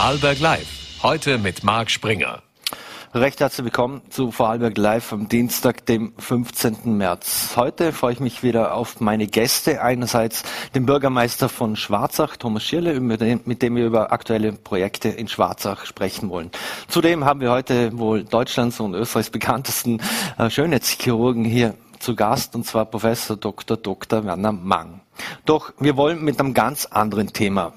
Vorarlberg Live. Heute mit Marc Springer. Recht herzlich willkommen zu Vorarlberg Live am Dienstag, dem 15. März. Heute freue ich mich wieder auf meine Gäste. Einerseits den Bürgermeister von Schwarzach, Thomas Schirle, mit dem wir über aktuelle Projekte in Schwarzach sprechen wollen. Zudem haben wir heute wohl Deutschlands und Österreichs bekanntesten äh, Schönheitschirurgen hier zu Gast, und zwar Professor Dr. Dr. Werner Mang. Doch wir wollen mit einem ganz anderen Thema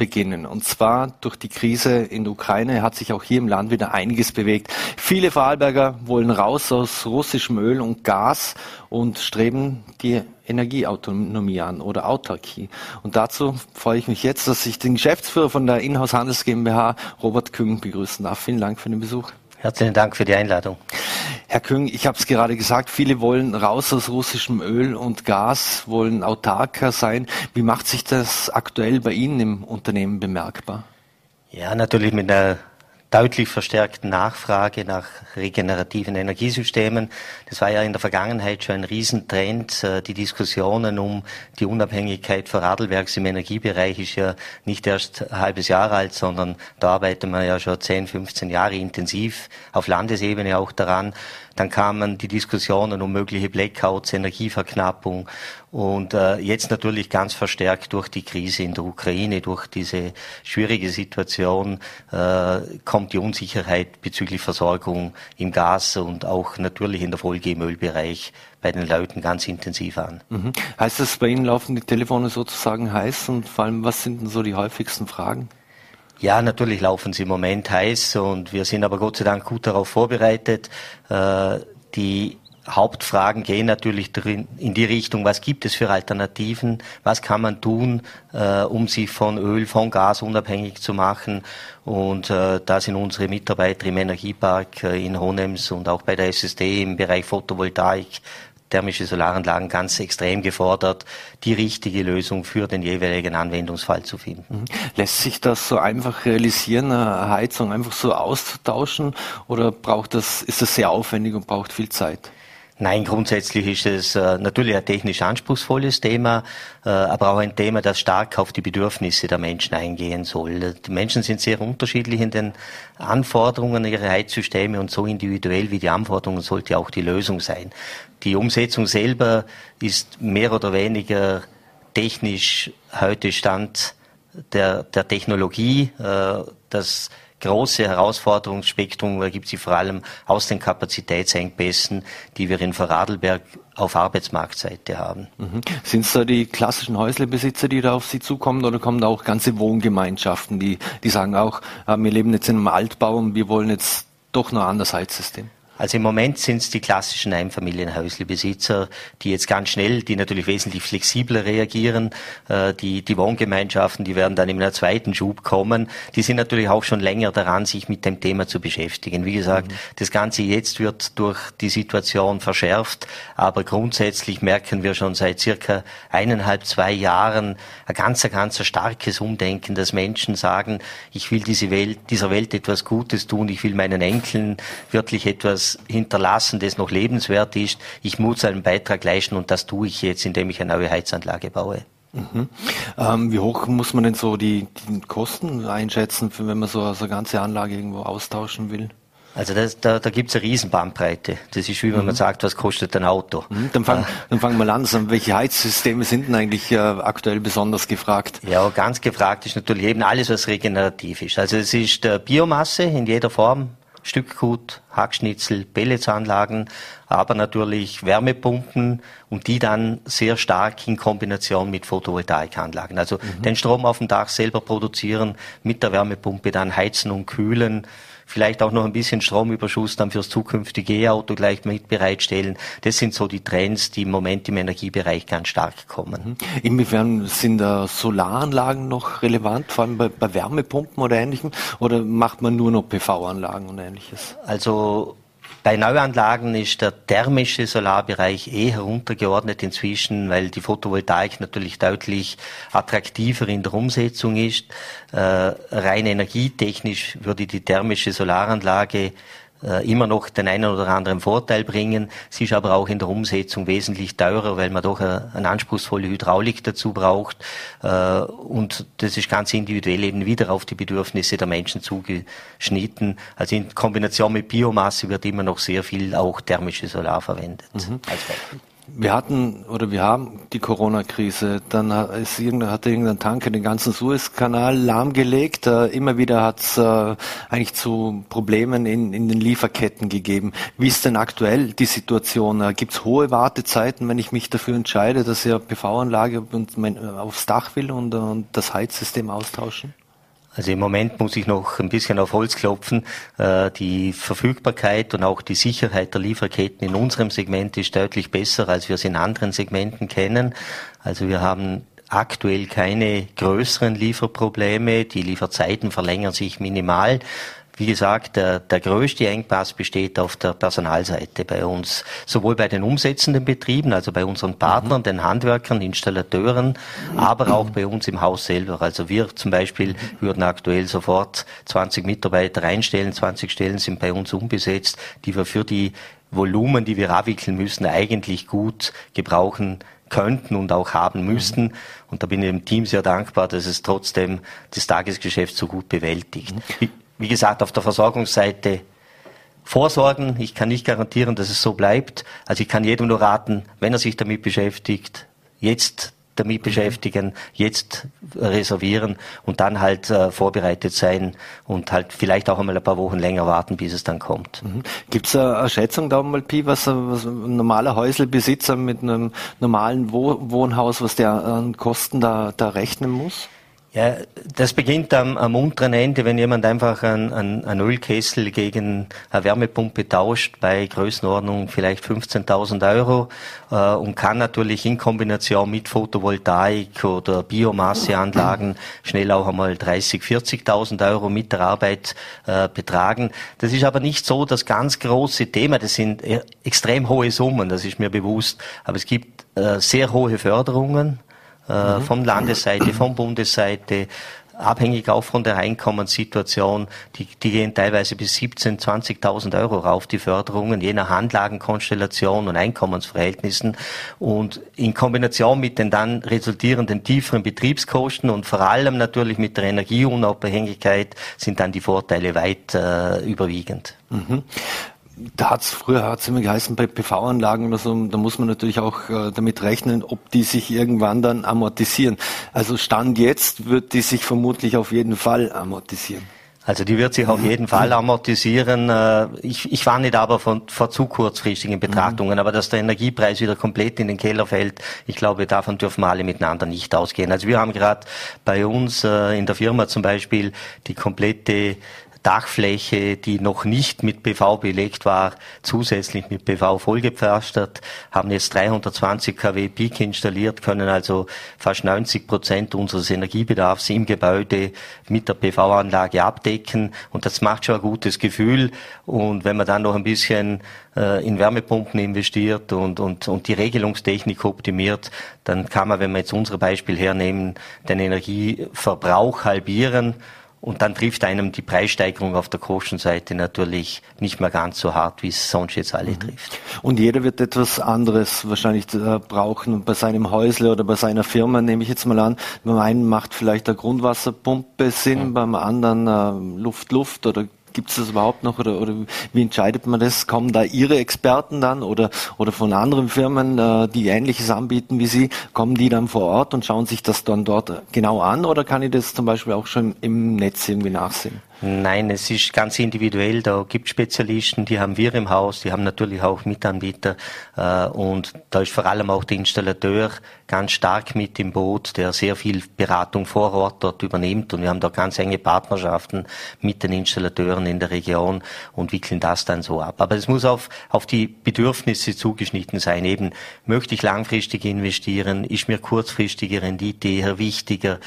beginnen. Und zwar durch die Krise in der Ukraine hat sich auch hier im Land wieder einiges bewegt. Viele Vorarlberger wollen raus aus russischem Öl und Gas und streben die Energieautonomie an oder Autarkie. Und dazu freue ich mich jetzt, dass ich den Geschäftsführer von der Inhouse Handels GmbH, Robert Küng, begrüßen darf. Vielen Dank für den Besuch. Herzlichen Dank für die Einladung. Herr Küng, ich habe es gerade gesagt, viele wollen raus aus russischem Öl und Gas, wollen autarker sein. Wie macht sich das aktuell bei Ihnen im Unternehmen bemerkbar? Ja, natürlich mit einer deutlich verstärkten Nachfrage nach regenerativen Energiesystemen. Das war ja in der Vergangenheit schon ein Riesentrend. Äh, die Diskussionen um die Unabhängigkeit von Radlwerks im Energiebereich ist ja nicht erst ein halbes Jahr alt, sondern da arbeitet man ja schon 10, 15 Jahre intensiv auf Landesebene auch daran. Dann kamen die Diskussionen um mögliche Blackouts, Energieverknappung und äh, jetzt natürlich ganz verstärkt durch die Krise in der Ukraine, durch diese schwierige Situation äh, kommt die Unsicherheit bezüglich Versorgung im Gas und auch natürlich in der Folge im Ölbereich bei den Leuten ganz intensiv an. Mhm. Heißt das, bei Ihnen laufen die Telefone sozusagen heiß und vor allem, was sind denn so die häufigsten Fragen? Ja, natürlich laufen sie im Moment heiß und wir sind aber Gott sei Dank gut darauf vorbereitet. Äh, die Hauptfragen gehen natürlich in die Richtung, was gibt es für Alternativen, was kann man tun, äh, um sich von Öl, von Gas unabhängig zu machen. Und äh, da sind unsere Mitarbeiter im Energiepark in Honems und auch bei der SSD im Bereich Photovoltaik thermische Solaranlagen ganz extrem gefordert, die richtige Lösung für den jeweiligen Anwendungsfall zu finden. Mhm. Lässt sich das so einfach realisieren, eine Heizung einfach so auszutauschen oder braucht das, ist das sehr aufwendig und braucht viel Zeit? Nein, grundsätzlich ist es äh, natürlich ein technisch anspruchsvolles Thema, äh, aber auch ein Thema, das stark auf die Bedürfnisse der Menschen eingehen soll. Die Menschen sind sehr unterschiedlich in den Anforderungen ihrer Heizsysteme und so individuell wie die Anforderungen sollte auch die Lösung sein. Die Umsetzung selber ist mehr oder weniger technisch heute Stand der, der Technologie. Äh, das große Herausforderungsspektrum ergibt sich vor allem aus den Kapazitätsengpässen, die wir in Vorarlberg auf Arbeitsmarktseite haben. Mhm. Sind es da die klassischen Häuslebesitzer, die da auf Sie zukommen oder kommen da auch ganze Wohngemeinschaften, die, die sagen auch, äh, wir leben jetzt in einem Altbau und wir wollen jetzt doch noch ein anderes Heizsystem? Also im Moment sind es die klassischen Einfamilienhäuslebesitzer, die jetzt ganz schnell, die natürlich wesentlich flexibler reagieren. Äh, die, die Wohngemeinschaften, die werden dann in einem zweiten Schub kommen. Die sind natürlich auch schon länger daran, sich mit dem Thema zu beschäftigen. Wie gesagt, mhm. das Ganze jetzt wird durch die Situation verschärft, aber grundsätzlich merken wir schon seit circa eineinhalb, zwei Jahren ein ganz, ganz starkes Umdenken, dass Menschen sagen, ich will diese Welt, dieser Welt etwas Gutes tun, ich will meinen Enkeln wirklich etwas hinterlassen, das noch lebenswert ist. Ich muss einen Beitrag leisten und das tue ich jetzt, indem ich eine neue Heizanlage baue. Mhm. Ähm, wie hoch muss man denn so die, die Kosten einschätzen, wenn man so, so eine ganze Anlage irgendwo austauschen will? Also das, da, da gibt es eine Riesenbandbreite. Das ist wie wenn mhm. man sagt, was kostet ein Auto. Mhm, dann fangen äh. dann fang wir an. Welche Heizsysteme sind denn eigentlich äh, aktuell besonders gefragt? Ja, ganz gefragt ist natürlich eben alles, was regenerativ ist. Also es ist äh, Biomasse in jeder Form, Stückgut, Hackschnitzel, Pelletsanlagen, aber natürlich Wärmepumpen und die dann sehr stark in Kombination mit Photovoltaikanlagen. Also mhm. den Strom auf dem Dach selber produzieren, mit der Wärmepumpe dann heizen und kühlen vielleicht auch noch ein bisschen Stromüberschuss dann fürs zukünftige E-Auto gleich mit bereitstellen. Das sind so die Trends, die im Moment im Energiebereich ganz stark kommen. Mhm. Inwiefern sind da Solaranlagen noch relevant, vor allem bei, bei Wärmepumpen oder ähnlichem? Oder macht man nur noch PV-Anlagen und ähnliches? Also bei Neuanlagen ist der thermische Solarbereich eh heruntergeordnet inzwischen, weil die Photovoltaik natürlich deutlich attraktiver in der Umsetzung ist. Äh, rein energietechnisch würde die thermische Solaranlage immer noch den einen oder anderen Vorteil bringen. Sie ist aber auch in der Umsetzung wesentlich teurer, weil man doch eine, eine anspruchsvolle Hydraulik dazu braucht. Äh, und das ist ganz individuell eben wieder auf die Bedürfnisse der Menschen zugeschnitten. Also in Kombination mit Biomasse wird immer noch sehr viel auch thermische Solar verwendet. Mhm. Wir hatten oder wir haben die Corona-Krise. Dann ist irgendein, hat irgendein Tanker den ganzen Suezkanal lahmgelegt. Äh, immer wieder hat es äh, eigentlich zu Problemen in, in den Lieferketten gegeben. Wie ist denn aktuell die Situation? Äh, Gibt es hohe Wartezeiten, wenn ich mich dafür entscheide, dass ich eine PV-Anlage aufs Dach will und, und das Heizsystem austauschen? Also im Moment muss ich noch ein bisschen auf Holz klopfen. Äh, die Verfügbarkeit und auch die Sicherheit der Lieferketten in unserem Segment ist deutlich besser, als wir es in anderen Segmenten kennen. Also wir haben aktuell keine größeren Lieferprobleme. Die Lieferzeiten verlängern sich minimal. Wie gesagt, der, der größte Engpass besteht auf der Personalseite bei uns, sowohl bei den umsetzenden Betrieben, also bei unseren Partnern, mhm. den Handwerkern, Installateuren, aber auch bei uns im Haus selber. Also wir zum Beispiel würden aktuell sofort 20 Mitarbeiter einstellen, 20 Stellen sind bei uns unbesetzt, die wir für die Volumen, die wir abwickeln müssen, eigentlich gut gebrauchen könnten und auch haben müssten. Mhm. Und da bin ich dem Team sehr dankbar, dass es trotzdem das Tagesgeschäft so gut bewältigt. Mhm wie gesagt, auf der Versorgungsseite vorsorgen. Ich kann nicht garantieren, dass es so bleibt. Also ich kann jedem nur raten, wenn er sich damit beschäftigt, jetzt damit beschäftigen, jetzt reservieren und dann halt äh, vorbereitet sein und halt vielleicht auch einmal ein paar Wochen länger warten, bis es dann kommt. Mhm. Gibt es eine Schätzung da mal, Pi, was, was, ein normaler Häuselbesitzer mit einem normalen Wohnhaus, was der an Kosten da, da rechnen muss? Ja, das beginnt am, am unteren Ende, wenn jemand einfach einen, einen Ölkessel gegen eine Wärmepumpe tauscht, bei Größenordnung vielleicht 15.000 Euro äh, und kann natürlich in Kombination mit Photovoltaik oder Biomasseanlagen schnell auch einmal 30, 40.000 Euro mit der Arbeit äh, betragen. Das ist aber nicht so das ganz große Thema. Das sind e, extrem hohe Summen, das ist mir bewusst. Aber es gibt äh, sehr hohe Förderungen äh, mhm. von Landesseite, von Bundesseite, abhängig auch von der Einkommenssituation. Die, die gehen teilweise bis 17.000, 20.000 Euro rauf, die Förderungen, je nach Anlagenkonstellation und Einkommensverhältnissen. Und in Kombination mit den dann resultierenden tieferen Betriebskosten und vor allem natürlich mit der Energieunabhängigkeit sind dann die Vorteile weit äh, überwiegend. Mhm da hat's früher hat's immer geheißen bei PV-Anlagen oder so, da muss man natürlich auch äh, damit rechnen, ob die sich irgendwann dann amortisieren. Also Stand jetzt wird die sich vermutlich auf jeden Fall amortisieren. Also die wird sich auf jeden Fall amortisieren. Äh, ich, ich warne da aber von, vor zu kurzfristigen Betrachtungen. Aber dass der Energiepreis wieder komplett in den Keller fällt, ich glaube, davon dürfen wir alle miteinander nicht ausgehen. Also wir haben gerade bei uns äh, in der Firma zum Beispiel die komplette Dachfläche, die noch nicht mit PV belegt war, zusätzlich mit PV vollgepflastert, haben jetzt 320 kW Peak installiert, können also fast 90 Prozent unseres Energiebedarfs im Gebäude mit der PV-Anlage abdecken. Und das macht schon ein gutes Gefühl. Und wenn man dann noch ein bisschen äh, in Wärmepumpen investiert und, und, und die Regelungstechnik optimiert, dann kann man, wenn wir jetzt unser Beispiel hernehmen, den Energieverbrauch halbieren und dann trifft einem die Preissteigerung auf der Kostenseite natürlich nicht mehr ganz so hart, wie es sonst jetzt alle mhm. trifft. Und jeder wird etwas anderes wahrscheinlich äh, brauchen bei seinem Häusle oder bei seiner Firma, nehme ich jetzt mal an. Beim einen macht vielleicht eine Grundwasserpumpe Sinn, mhm. beim anderen äh, Luft-Luft oder Gibt es das überhaupt noch oder, oder wie entscheidet man das? Kommen da Ihre Experten dann oder, oder von anderen Firmen, äh, die Ähnliches anbieten wie Sie, kommen die dann vor Ort und schauen sich das dann dort genau an oder kann ich das zum Beispiel auch schon im Netz irgendwie nachsehen? Nein, es ist ganz individuell. Da gibt Spezialisten, die haben wir im Haus, die haben natürlich auch Mitanbieter äh, und da ist vor allem auch der Installateur ganz stark mit im Boot, der sehr viel Beratung vor Ort dort übernimmt und wir haben da ganz enge Partnerschaften mit den Installateuren in der Region und wickeln das dann so ab. Aber es muss auf, auf die Bedürfnisse zugeschnitten sein. Eben, möchte ich langfristig investieren? Ist mir kurzfristige Rendite eher wichtiger?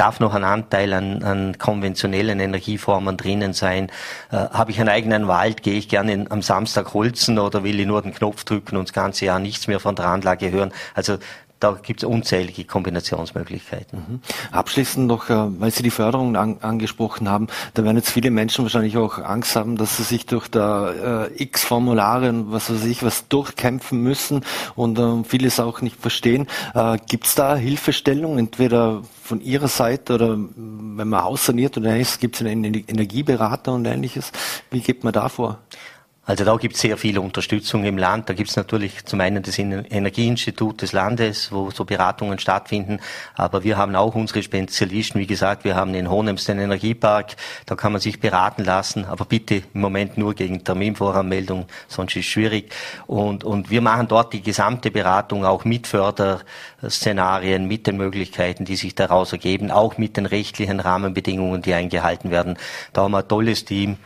Darf noch ein Anteil an, an konventionellen Energieformen drinnen sein? Äh, Habe ich einen eigenen Wald? Gehe ich gerne in, am Samstag holzen oder will ich nur den Knopf drücken und das ganze Jahr nichts mehr von der Anlage hören? Also da gibt es unzählige Kombinationsmöglichkeiten. Mhm. Abschließend noch, äh, weil Sie die Förderung an, angesprochen haben, da werden jetzt viele Menschen wahrscheinlich auch Angst haben, dass sie sich durch da äh, x Formulare und was weiß ich was durchkämpfen müssen und äh, vieles auch nicht verstehen. Äh, gibt es da Hilfestellung, entweder von Ihrer Seite oder wenn man Haus saniert oder ähnliches, gibt es einen Energieberater und ähnliches? Wie geht man da vor? Also da gibt es sehr viel Unterstützung im Land. Da gibt es natürlich zum einen das Energieinstitut des Landes, wo so Beratungen stattfinden. Aber wir haben auch unsere Spezialisten. Wie gesagt, wir haben in Hohenems den Energiepark. Da kann man sich beraten lassen. Aber bitte im Moment nur gegen Terminvoranmeldung, sonst ist es schwierig. Und, und wir machen dort die gesamte Beratung auch mit Förderszenarien, mit den Möglichkeiten, die sich daraus ergeben, auch mit den rechtlichen Rahmenbedingungen, die eingehalten werden. Da haben wir ein tolles Team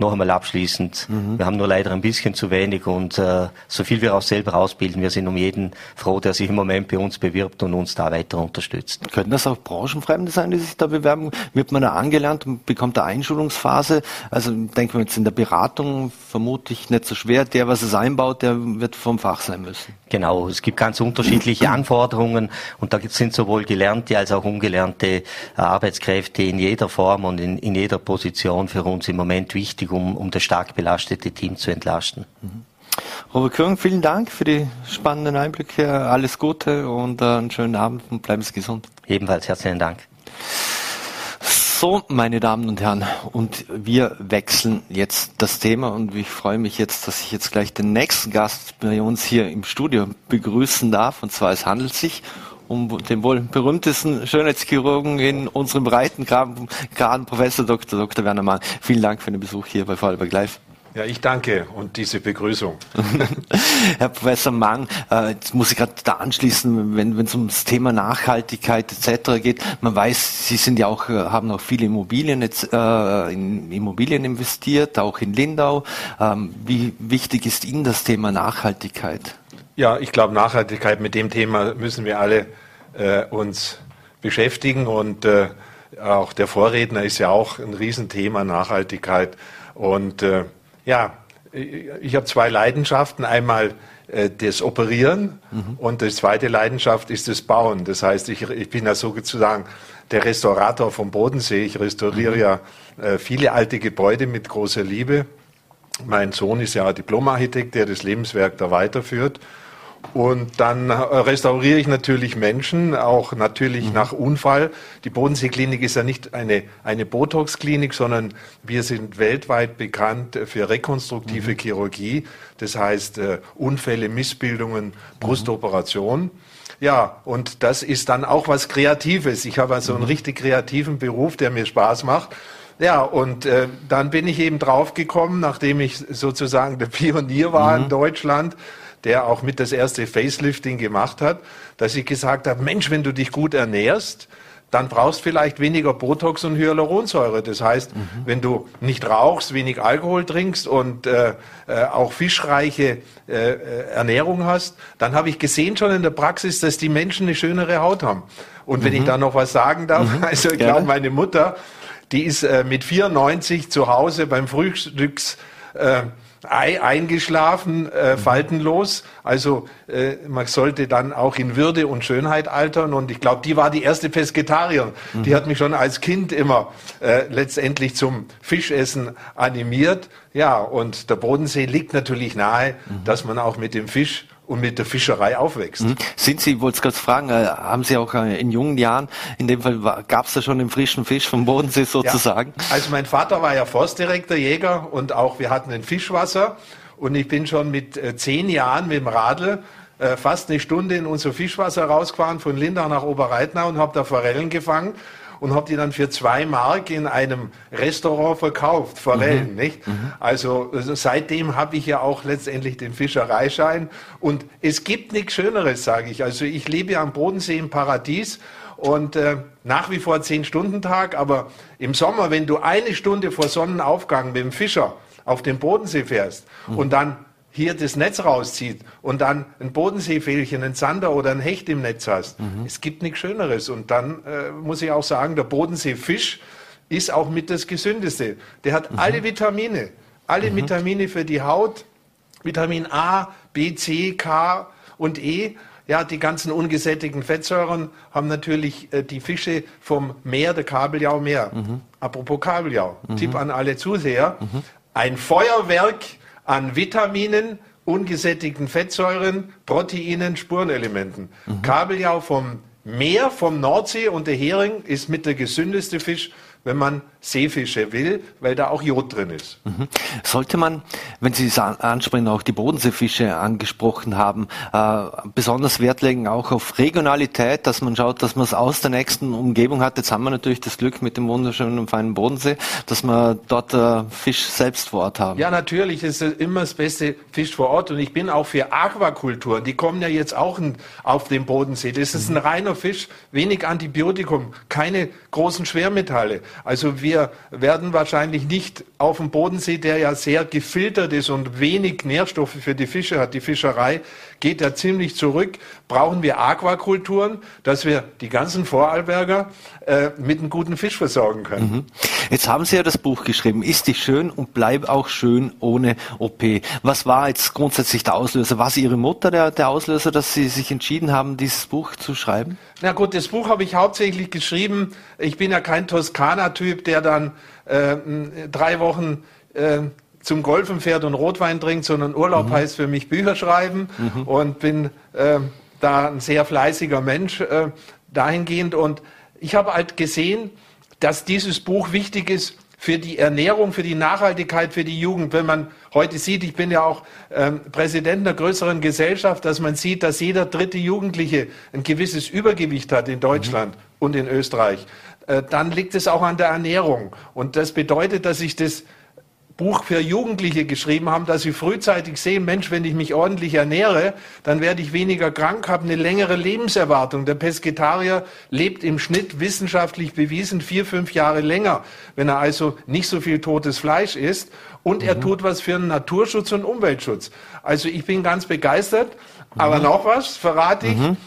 noch einmal abschließend. Mhm. Wir haben nur leider ein bisschen zu wenig und äh, so viel wir auch selber ausbilden, wir sind um jeden froh, der sich im Moment bei uns bewirbt und uns da weiter unterstützt. Könnten das auch Branchenfremde sein, die sich da bewerben? Wird man da angelernt und bekommt da Einschulungsphase? Also denken wir jetzt in der Beratung vermutlich nicht so schwer. Der, was es einbaut, der wird vom Fach sein müssen. Genau, es gibt ganz unterschiedliche Anforderungen und da sind sowohl gelernte als auch ungelernte Arbeitskräfte in jeder Form und in, in jeder Position für uns im Moment wichtig um, um das stark belastete Team zu entlasten. Mhm. Robert Kürng, vielen Dank für die spannenden Einblicke. Alles Gute und äh, einen schönen Abend und bleiben Sie gesund. Ebenfalls herzlichen Dank. So, meine Damen und Herren, und wir wechseln jetzt das Thema und ich freue mich jetzt, dass ich jetzt gleich den nächsten Gast bei uns hier im Studio begrüßen darf. Und zwar es handelt sich um den wohl berühmtesten Schönheitschirurgen in unserem Breitengraden, Professor Dr. Dr. Werner Mann. Vielen Dank für den Besuch hier bei Vorarlberg Live. Ja, ich danke und diese Begrüßung. Herr Professor Mang, äh, jetzt muss ich gerade da anschließen, wenn es ums Thema Nachhaltigkeit etc. geht. Man weiß, Sie sind ja auch, äh, haben auch viele Immobilien jetzt äh, in Immobilien investiert, auch in Lindau. Ähm, wie wichtig ist Ihnen das Thema Nachhaltigkeit? Ja, ich glaube, Nachhaltigkeit mit dem Thema müssen wir alle äh, uns beschäftigen und äh, auch der Vorredner ist ja auch ein Riesenthema Nachhaltigkeit und äh, ja, ich habe zwei Leidenschaften. Einmal äh, das Operieren mhm. und die zweite Leidenschaft ist das Bauen. Das heißt, ich, ich bin ja sozusagen der Restaurator vom Bodensee. Ich restauriere mhm. ja äh, viele alte Gebäude mit großer Liebe. Mein Sohn ist ja Diplomarchitekt, der das Lebenswerk da weiterführt. Und dann restauriere ich natürlich Menschen, auch natürlich mhm. nach Unfall. Die Bodenseeklinik ist ja nicht eine, eine Botox-Klinik, sondern wir sind weltweit bekannt für rekonstruktive mhm. Chirurgie. Das heißt äh, Unfälle, Missbildungen, mhm. Brustoperation. Ja, und das ist dann auch was Kreatives. Ich habe also einen mhm. richtig kreativen Beruf, der mir Spaß macht. Ja, und äh, dann bin ich eben draufgekommen, nachdem ich sozusagen der Pionier war mhm. in Deutschland, der auch mit das erste Facelifting gemacht hat, dass ich gesagt habe, Mensch, wenn du dich gut ernährst, dann brauchst vielleicht weniger Botox und Hyaluronsäure. Das heißt, mhm. wenn du nicht rauchst, wenig Alkohol trinkst und äh, äh, auch fischreiche äh, äh Ernährung hast, dann habe ich gesehen schon in der Praxis, dass die Menschen eine schönere Haut haben. Und wenn ich mhm. da noch was sagen darf, mhm. also ich glaube, meine Mutter, die ist äh, mit 94 zu Hause beim Frühstücks äh, Ei eingeschlafen, äh, mhm. faltenlos. Also äh, man sollte dann auch in Würde und Schönheit altern. Und ich glaube, die war die erste Pesketarierin. Mhm. Die hat mich schon als Kind immer äh, letztendlich zum Fischessen animiert. Ja, und der Bodensee liegt natürlich nahe, mhm. dass man auch mit dem Fisch und mit der Fischerei aufwächst. Mhm. Sind Sie, wollte ich gerade fragen, äh, haben Sie auch äh, in jungen Jahren, in dem Fall gab es da schon den frischen Fisch vom Bodensee sozusagen? Ja. Also mein Vater war ja Forstdirektor, Jäger und auch wir hatten ein Fischwasser und ich bin schon mit äh, zehn Jahren mit dem Radl fast eine Stunde in unser Fischwasser rausgefahren von Lindau nach Oberreitnau und habe da Forellen gefangen und habe die dann für zwei Mark in einem Restaurant verkauft, Forellen, mhm. nicht? Mhm. Also, also seitdem habe ich ja auch letztendlich den Fischereischein und es gibt nichts Schöneres, sage ich. Also ich lebe am Bodensee im Paradies und äh, nach wie vor zehn Stunden Tag, aber im Sommer, wenn du eine Stunde vor Sonnenaufgang mit dem Fischer auf den Bodensee fährst mhm. und dann hier das Netz rauszieht und dann ein Bodenseefählchen, ein Zander oder ein Hecht im Netz hast. Mhm. Es gibt nichts Schöneres. Und dann äh, muss ich auch sagen, der Bodenseefisch ist auch mit das Gesündeste. Der hat mhm. alle Vitamine, alle mhm. Vitamine für die Haut, Vitamin A, B, C, K und E. Ja, die ganzen ungesättigten Fettsäuren haben natürlich äh, die Fische vom Meer, der Kabeljau mehr. Apropos Kabeljau, mhm. Tipp an alle Zuseher. Mhm. Ein Feuerwerk an Vitaminen, ungesättigten Fettsäuren, Proteinen, Spurenelementen. Mhm. Kabeljau vom Meer, vom Nordsee und der Hering ist mit der gesündeste Fisch wenn man Seefische will, weil da auch Jod drin ist. Mhm. Sollte man, wenn Sie es ansprechen, auch die Bodenseefische angesprochen haben, äh, besonders Wert legen auch auf Regionalität, dass man schaut, dass man es aus der nächsten Umgebung hat. Jetzt haben wir natürlich das Glück mit dem wunderschönen und feinen Bodensee, dass wir dort äh, Fisch selbst vor Ort haben. Ja, natürlich ist es immer das beste Fisch vor Ort und ich bin auch für Aquakultur. Die kommen ja jetzt auch auf den Bodensee. Das ist ein reiner Fisch, wenig Antibiotikum, keine großen Schwermetalle. Also wir werden wahrscheinlich nicht auf dem Bodensee, der ja sehr gefiltert ist und wenig Nährstoffe für die Fische hat, die Fischerei geht ja ziemlich zurück, brauchen wir Aquakulturen, dass wir die ganzen Vorarlberger äh, mit einem guten Fisch versorgen können. Mhm. Jetzt haben Sie ja das Buch geschrieben, Ist dich schön und bleib auch schön ohne OP. Was war jetzt grundsätzlich der Auslöser? War es Ihre Mutter der, der Auslöser, dass Sie sich entschieden haben, dieses Buch zu schreiben? Na gut, das Buch habe ich hauptsächlich geschrieben. Ich bin ja kein Toskana-Typ, der dann äh, drei Wochen äh, zum Golfen fährt und Rotwein trinkt, sondern Urlaub mhm. heißt für mich Bücher schreiben mhm. und bin äh, da ein sehr fleißiger Mensch äh, dahingehend. Und ich habe halt gesehen, dass dieses Buch wichtig ist für die Ernährung, für die Nachhaltigkeit, für die Jugend. Wenn man heute sieht, ich bin ja auch ähm, Präsident einer größeren Gesellschaft, dass man sieht, dass jeder dritte Jugendliche ein gewisses Übergewicht hat in Deutschland mhm. und in Österreich, äh, dann liegt es auch an der Ernährung. Und das bedeutet, dass ich das Buch für Jugendliche geschrieben haben, dass sie frühzeitig sehen, Mensch, wenn ich mich ordentlich ernähre, dann werde ich weniger krank, habe eine längere Lebenserwartung. Der Pesketarier lebt im Schnitt wissenschaftlich bewiesen vier, fünf Jahre länger, wenn er also nicht so viel totes Fleisch isst. Und mhm. er tut was für einen Naturschutz und Umweltschutz. Also ich bin ganz begeistert. Mhm. Aber noch was verrate ich. Mhm.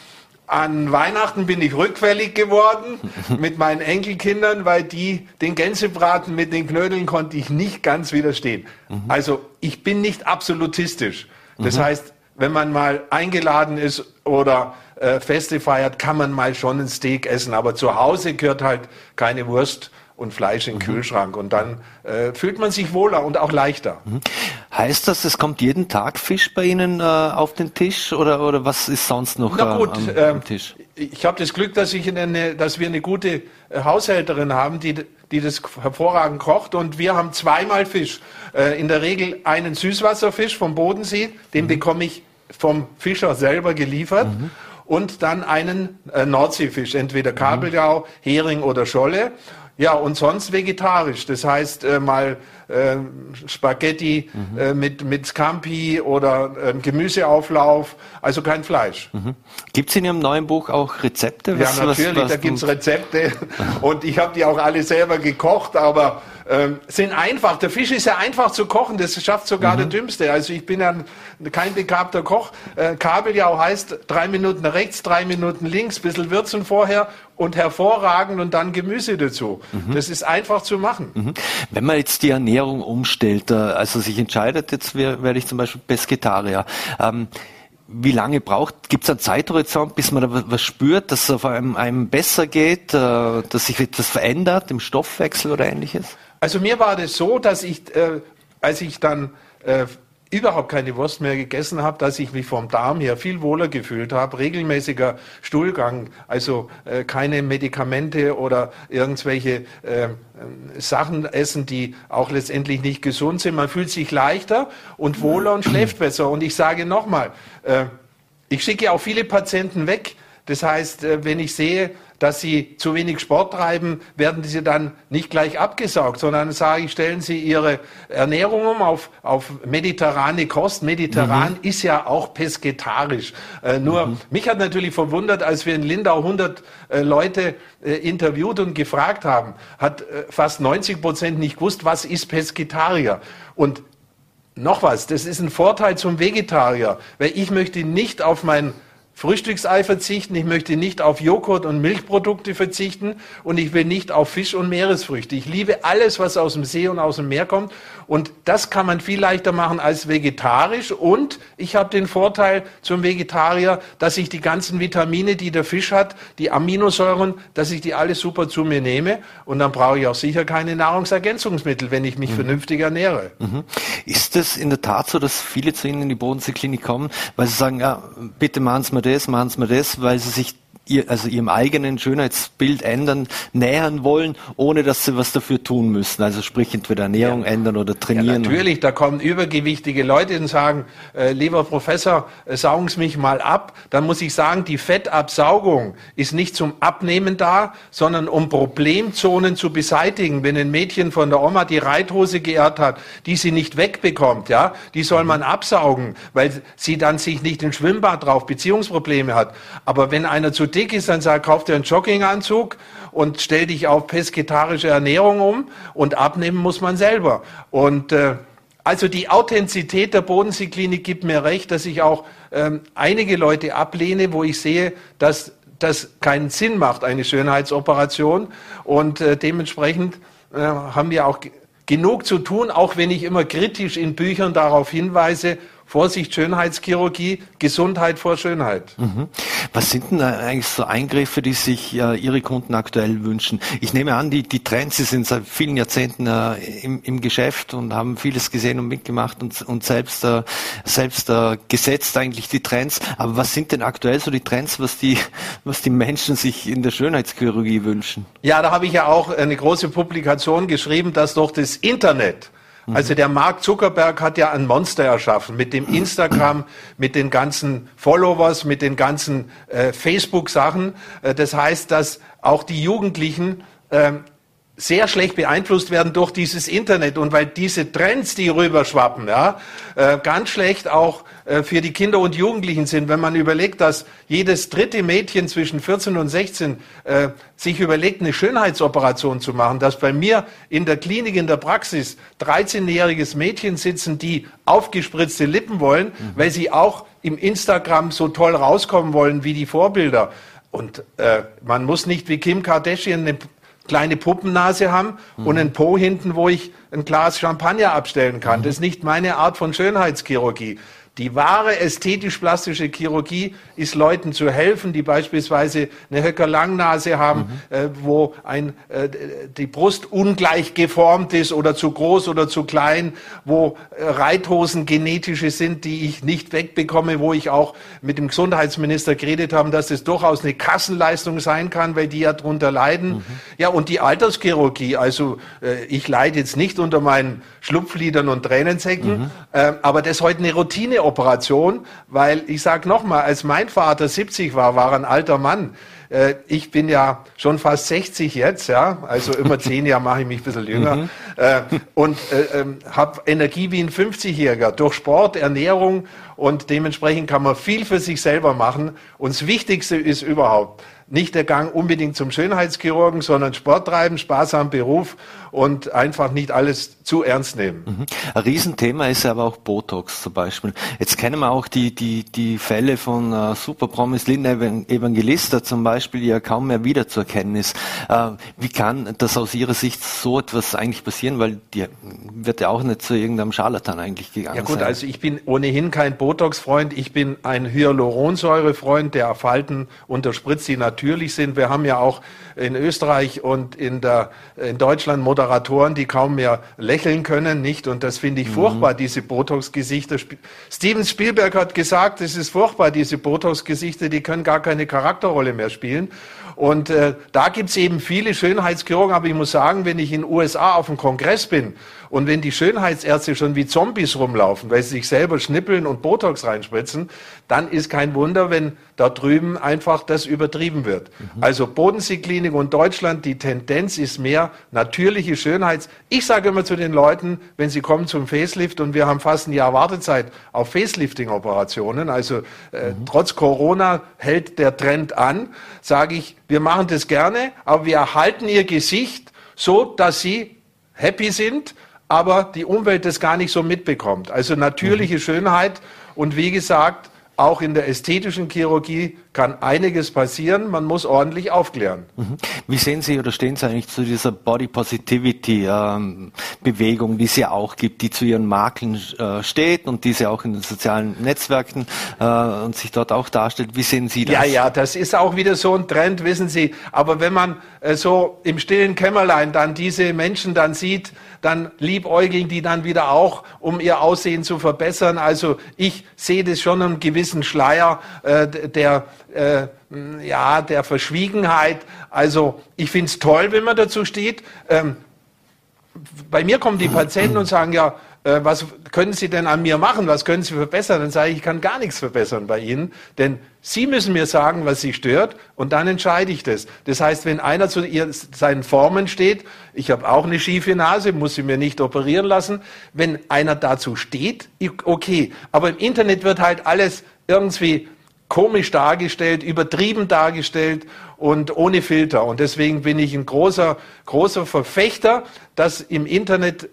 An Weihnachten bin ich rückfällig geworden mit meinen Enkelkindern, weil die den Gänsebraten mit den Knödeln konnte ich nicht ganz widerstehen. Mhm. Also ich bin nicht absolutistisch. Das mhm. heißt, wenn man mal eingeladen ist oder äh, Feste feiert, kann man mal schon ein Steak essen. Aber zu Hause gehört halt keine Wurst und Fleisch in den mhm. Kühlschrank. Und dann äh, fühlt man sich wohler und auch leichter. Mhm. Heißt das, es kommt jeden Tag Fisch bei Ihnen äh, auf den Tisch oder, oder was ist sonst noch Na gut, äh, am, Tisch? Ich habe das Glück, dass, ich eine, dass wir eine gute äh, Haushälterin haben, die, die das hervorragend kocht. Und wir haben zweimal Fisch. Äh, in der Regel einen Süßwasserfisch vom Bodensee, den mhm. bekomme ich vom Fischer selber geliefert. Mhm und dann einen äh, Nordseefisch, entweder Kabeljau, mhm. Hering oder Scholle. Ja, und sonst vegetarisch. Das heißt äh, mal äh, Spaghetti mhm. äh, mit, mit Scampi oder äh, Gemüseauflauf, also kein Fleisch. Mhm. Gibt es in Ihrem neuen Buch auch Rezepte? Was, ja, natürlich, was, was da gibt es Rezepte und ich habe die auch alle selber gekocht, aber ähm, sind einfach. Der Fisch ist ja einfach zu kochen, das schafft sogar mhm. der Dümmste. Also ich bin ja kein begabter Koch. Äh, Kabeljau heißt drei Minuten rechts, drei Minuten links, bisschen würzen vorher und hervorragend und dann Gemüse dazu. Mhm. Das ist einfach zu machen. Mhm. Wenn man jetzt die Ernährung umstellt, äh, also sich entscheidet, jetzt werde ich zum Beispiel Pesketarier. Ähm, wie lange braucht, gibt es einen Zeithorizont, bis man da was spürt, dass es auf einem, einem besser geht, äh, dass sich etwas verändert im Stoffwechsel oder ähnliches? Also mir war das so, dass ich, äh, als ich dann äh, überhaupt keine Wurst mehr gegessen habe, dass ich mich vom Darm her viel wohler gefühlt habe, regelmäßiger Stuhlgang, also äh, keine Medikamente oder irgendwelche äh, Sachen essen, die auch letztendlich nicht gesund sind. Man fühlt sich leichter und wohler und schläft besser. Und ich sage nochmal, äh, ich schicke auch viele Patienten weg. Das heißt, äh, wenn ich sehe, dass sie zu wenig Sport treiben, werden sie dann nicht gleich abgesaugt, sondern sage ich, stellen Sie Ihre Ernährung um auf, auf mediterrane Kost. Mediterran mhm. ist ja auch pesketarisch. Äh, nur mhm. mich hat natürlich verwundert, als wir in Lindau 100 äh, Leute äh, interviewt und gefragt haben, hat äh, fast 90 Prozent nicht gewusst, was ist Pesketarier. Und noch was, das ist ein Vorteil zum Vegetarier, weil ich möchte nicht auf mein Frühstücksei verzichten, ich möchte nicht auf Joghurt und Milchprodukte verzichten und ich will nicht auf Fisch und Meeresfrüchte. Ich liebe alles, was aus dem See und aus dem Meer kommt und das kann man viel leichter machen als vegetarisch und ich habe den Vorteil zum Vegetarier, dass ich die ganzen Vitamine, die der Fisch hat, die Aminosäuren, dass ich die alle super zu mir nehme und dann brauche ich auch sicher keine Nahrungsergänzungsmittel, wenn ich mich mhm. vernünftig ernähre. Mhm. Ist es in der Tat so, dass viele zu Ihnen in die Bodenseeklinik kommen, weil sie sagen, ja, bitte machen Sie das, machen Sie mir das, weil sie sich ihr, also ihrem eigenen Schönheitsbild ändern, nähern wollen, ohne dass sie was dafür tun müssen. Also sprich entweder Ernährung ja. ändern oder trainieren. Ja, natürlich, da kommen übergewichtige Leute und sagen, äh, lieber Professor, äh, saugen Sie mich mal ab. Dann muss ich sagen, die Fettabsaugung ist nicht zum Abnehmen da, sondern um Problemzonen zu beseitigen. Wenn ein Mädchen von der Oma die Reithose geehrt hat, die sie nicht wegbekommt, ja, die soll man absaugen, weil sie dann sich nicht ins Schwimmbad drauf Beziehungsprobleme hat. Aber wenn einer zu dick ist, dann sag, kauf dir einen Jogginganzug und stell dich auf pesketarische Ernährung um und abnehmen muss man selber. Und äh, also die Authentizität der Bodenseeklinik gibt mir recht, dass ich auch ähm, einige Leute ablehne, wo ich sehe, dass das keinen Sinn macht, eine Schönheitsoperation. Und äh, dementsprechend äh, haben wir auch genug zu tun, auch wenn ich immer kritisch in Büchern darauf hinweise, Vorsicht, Schönheitschirurgie, Gesundheit vor Schönheit. Mhm. Was sind denn eigentlich so Eingriffe, die sich äh, Ihre Kunden aktuell wünschen? Ich nehme an, die, die Trends, Sie sind seit vielen Jahrzehnten äh, im, im Geschäft und haben vieles gesehen und mitgemacht und, und selbst, äh, selbst äh, gesetzt eigentlich die Trends. Aber was sind denn aktuell so die Trends, was die, was die Menschen sich in der Schönheitschirurgie wünschen? Ja, da habe ich ja auch eine große Publikation geschrieben, dass doch das Internet also der Mark Zuckerberg hat ja ein Monster erschaffen mit dem Instagram, mit den ganzen Followers, mit den ganzen äh, Facebook-Sachen. Äh, das heißt, dass auch die Jugendlichen äh, sehr schlecht beeinflusst werden durch dieses Internet und weil diese Trends, die rüberschwappen, ja, äh, ganz schlecht auch für die Kinder und Jugendlichen sind. Wenn man überlegt, dass jedes dritte Mädchen zwischen 14 und 16 äh, sich überlegt, eine Schönheitsoperation zu machen, dass bei mir in der Klinik, in der Praxis 13-jähriges Mädchen sitzen, die aufgespritzte Lippen wollen, mhm. weil sie auch im Instagram so toll rauskommen wollen wie die Vorbilder. Und äh, man muss nicht wie Kim Kardashian eine kleine Puppennase haben mhm. und ein Po hinten, wo ich ein Glas Champagner abstellen kann. Mhm. Das ist nicht meine Art von Schönheitschirurgie. Die wahre ästhetisch-plastische Chirurgie ist Leuten zu helfen, die beispielsweise eine Höcker-Langnase haben, mhm. äh, wo ein, äh, die Brust ungleich geformt ist oder zu groß oder zu klein, wo äh, Reithosen genetische sind, die ich nicht wegbekomme, wo ich auch mit dem Gesundheitsminister geredet habe, dass es durchaus eine Kassenleistung sein kann, weil die ja drunter leiden. Mhm. Ja, und die Alterschirurgie, also äh, ich leide jetzt nicht unter meinen Schlupflidern und Tränensäcken, mhm. äh, aber das ist heute eine Routine Operation, weil ich sage nochmal, als mein Vater 70 war, war er ein alter Mann. Äh, ich bin ja schon fast 60 jetzt, ja, also immer zehn Jahre mache ich mich ein bisschen jünger mhm. äh, und äh, ähm, habe Energie wie ein 50-Jähriger durch Sport, Ernährung und dementsprechend kann man viel für sich selber machen. Und das Wichtigste ist überhaupt, nicht der Gang unbedingt zum Schönheitschirurgen, sondern Sport treiben, Spaß am Beruf und einfach nicht alles zu ernst nehmen. Mhm. Ein Riesenthema ist aber auch Botox zum Beispiel. Jetzt kennen wir auch die, die, die Fälle von äh, Superpromis Linda Evangelista zum Beispiel, die ja kaum mehr wiederzuerkennen ist. Äh, wie kann das aus Ihrer Sicht so etwas eigentlich passieren? Weil die wird ja auch nicht zu irgendeinem Scharlatan eigentlich gegangen Ja gut, sein. also ich bin ohnehin kein Botox-Freund, ich bin ein Hyaluronsäure-Freund, der Falten unterspritzt, die natürlich sind. Wir haben ja auch in Österreich und in, der, in Deutschland Moderatoren, die kaum mehr lächeln können, nicht? Und das finde ich mhm. furchtbar, diese Botox-Gesichter. Steven Spielberg hat gesagt, es ist furchtbar, diese Botox-Gesichter, die können gar keine Charakterrolle mehr spielen. Und äh, da gibt's eben viele Schönheitschirurgen, aber ich muss sagen, wenn ich in den USA auf dem Kongress bin und wenn die Schönheitsärzte schon wie Zombies rumlaufen, weil sie sich selber schnippeln und Botox reinspritzen, dann ist kein Wunder, wenn da drüben einfach das übertrieben wird. Mhm. Also Bodenseeklinik und Deutschland, die Tendenz ist mehr natürliche Schönheits. Ich sage immer zu den Leuten, wenn sie kommen zum Facelift und wir haben fast ein Jahr Wartezeit auf Facelifting-Operationen, also äh, mhm. trotz Corona hält der Trend an, sage ich, wir machen das gerne, aber wir erhalten ihr Gesicht so, dass sie happy sind, aber die Umwelt das gar nicht so mitbekommt. Also natürliche mhm. Schönheit und wie gesagt, auch in der ästhetischen Chirurgie kann einiges passieren. Man muss ordentlich aufklären. Mhm. Wie sehen Sie oder stehen Sie eigentlich zu dieser Body Positivity ähm, Bewegung, die es ja auch gibt, die zu ihren Makeln äh, steht und die sie auch in den sozialen Netzwerken äh, und sich dort auch darstellt? Wie sehen Sie das? Ja, ja, das ist auch wieder so ein Trend, wissen Sie. Aber wenn man äh, so im stillen Kämmerlein dann diese Menschen dann sieht, dann liebäugeln die dann wieder auch, um ihr Aussehen zu verbessern. Also ich sehe das schon einen gewissen Schleier äh, der äh, ja der Verschwiegenheit. Also ich finde es toll, wenn man dazu steht. Ähm, bei mir kommen die Patienten und sagen ja, äh, was können Sie denn an mir machen? Was können Sie verbessern? Dann sage ich, ich kann gar nichts verbessern bei Ihnen, denn Sie müssen mir sagen, was Sie stört und dann entscheide ich das. Das heißt, wenn einer zu ihr, seinen Formen steht, ich habe auch eine schiefe Nase, muss sie mir nicht operieren lassen. Wenn einer dazu steht, okay. Aber im Internet wird halt alles irgendwie komisch dargestellt, übertrieben dargestellt und ohne Filter. Und deswegen bin ich ein großer, großer Verfechter, dass im Internet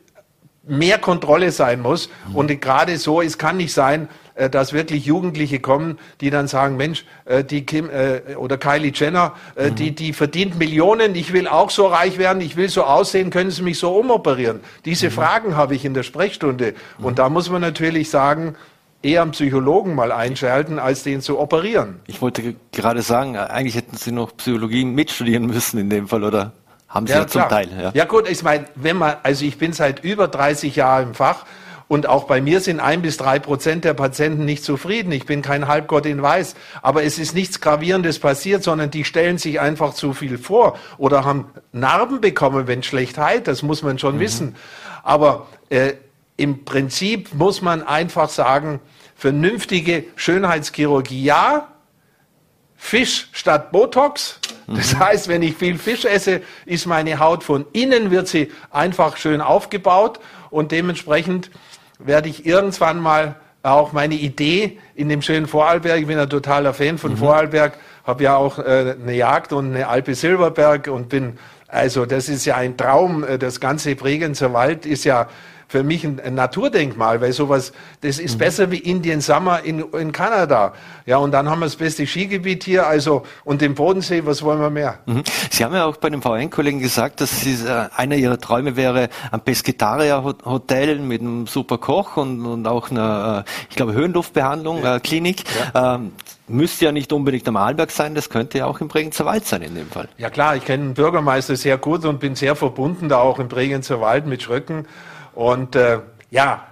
mehr Kontrolle sein muss. Und gerade so, es kann nicht sein, äh, dass wirklich Jugendliche kommen, die dann sagen, Mensch, äh, die Kim äh, oder Kylie Jenner, mhm. die, die verdient Millionen, ich will auch so reich werden, ich will so aussehen, können Sie mich so umoperieren? Diese mhm. Fragen habe ich in der Sprechstunde. Mhm. Und da muss man natürlich sagen, eher einen Psychologen mal einschalten, als den zu operieren. Ich wollte gerade sagen, eigentlich hätten Sie noch Psychologie mitstudieren müssen in dem Fall, oder? Haben Sie ja, ja zum Teil. Ja. ja gut, ich meine, wenn man, also ich bin seit über 30 Jahren im Fach und auch bei mir sind ein bis drei Prozent der Patienten nicht zufrieden. Ich bin kein Halbgott in Weiß. Aber es ist nichts Gravierendes passiert, sondern die stellen sich einfach zu viel vor oder haben Narben bekommen, wenn schlecht heilt. Das muss man schon mhm. wissen. Aber äh, im Prinzip muss man einfach sagen, vernünftige Schönheitschirurgie ja, Fisch statt Botox. Das mhm. heißt, wenn ich viel Fisch esse, ist meine Haut von innen, wird sie einfach schön aufgebaut und dementsprechend werde ich irgendwann mal auch meine Idee in dem schönen Vorarlberg, ich bin ein totaler Fan von mhm. Vorarlberg, habe ja auch äh, eine Jagd und eine Alpe Silberberg und bin, also das ist ja ein Traum, äh, das ganze Bregenzer Wald ist ja für mich ein, ein Naturdenkmal, weil sowas, das ist mhm. besser wie Indian Summer in, in Kanada. Ja, und dann haben wir das beste Skigebiet hier, also, und den Bodensee, was wollen wir mehr? Mhm. Sie haben ja auch bei den VN-Kollegen gesagt, dass Sie, äh, einer Ihrer Träume wäre ein Pescetaria-Hotel mit einem super Koch und, und auch einer, äh, ich glaube, Höhenluftbehandlung, ja. äh, Klinik. Ja. Ähm, müsste ja nicht unbedingt am Arlberg sein, das könnte ja auch im Bregenzer Wald sein in dem Fall. Ja klar, ich kenne den Bürgermeister sehr gut und bin sehr verbunden da auch im Bregenzer Wald mit Schröcken. Und äh, ja,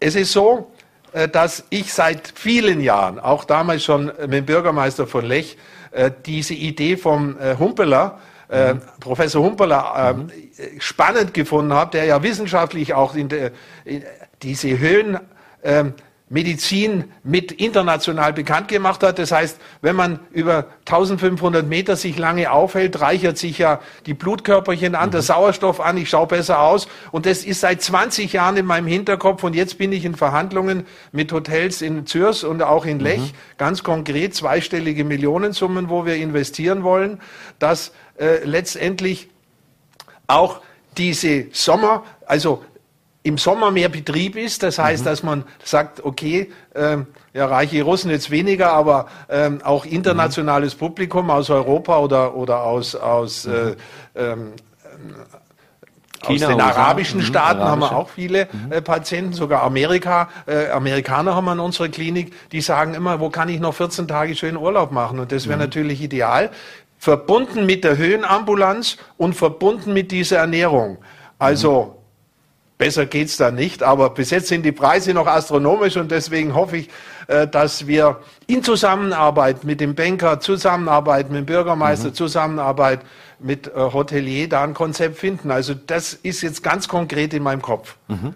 es ist so, äh, dass ich seit vielen Jahren, auch damals schon mit dem Bürgermeister von Lech, äh, diese Idee vom äh, Humpeler, mhm. Professor Humpeler, äh, mhm. spannend gefunden habe, der ja wissenschaftlich auch in der, in diese Höhen äh, Medizin mit international bekannt gemacht hat. Das heißt, wenn man über 1500 Meter sich lange aufhält, reichert sich ja die Blutkörperchen an, mhm. der Sauerstoff an, ich schaue besser aus. Und das ist seit 20 Jahren in meinem Hinterkopf. Und jetzt bin ich in Verhandlungen mit Hotels in Zürs und auch in Lech, mhm. ganz konkret zweistellige Millionensummen, wo wir investieren wollen, dass äh, letztendlich auch diese Sommer, also im Sommer mehr Betrieb ist. Das heißt, mhm. dass man sagt, okay, ähm, ja, reiche Russen jetzt weniger, aber ähm, auch internationales mhm. Publikum aus Europa oder, oder aus, aus, mhm. äh, ähm, aus den arabischen so. Staaten Arabische. haben wir auch viele mhm. äh, Patienten, sogar Amerika, äh, Amerikaner haben wir in unserer Klinik, die sagen immer, wo kann ich noch 14 Tage schön Urlaub machen? Und das wäre mhm. natürlich ideal, verbunden mit der Höhenambulanz und verbunden mit dieser Ernährung. Also Besser geht's da nicht, aber bis jetzt sind die Preise noch astronomisch und deswegen hoffe ich, äh, dass wir in Zusammenarbeit mit dem Banker, Zusammenarbeit mit dem Bürgermeister, mhm. Zusammenarbeit mit äh, Hotelier da ein Konzept finden. Also das ist jetzt ganz konkret in meinem Kopf. Mhm.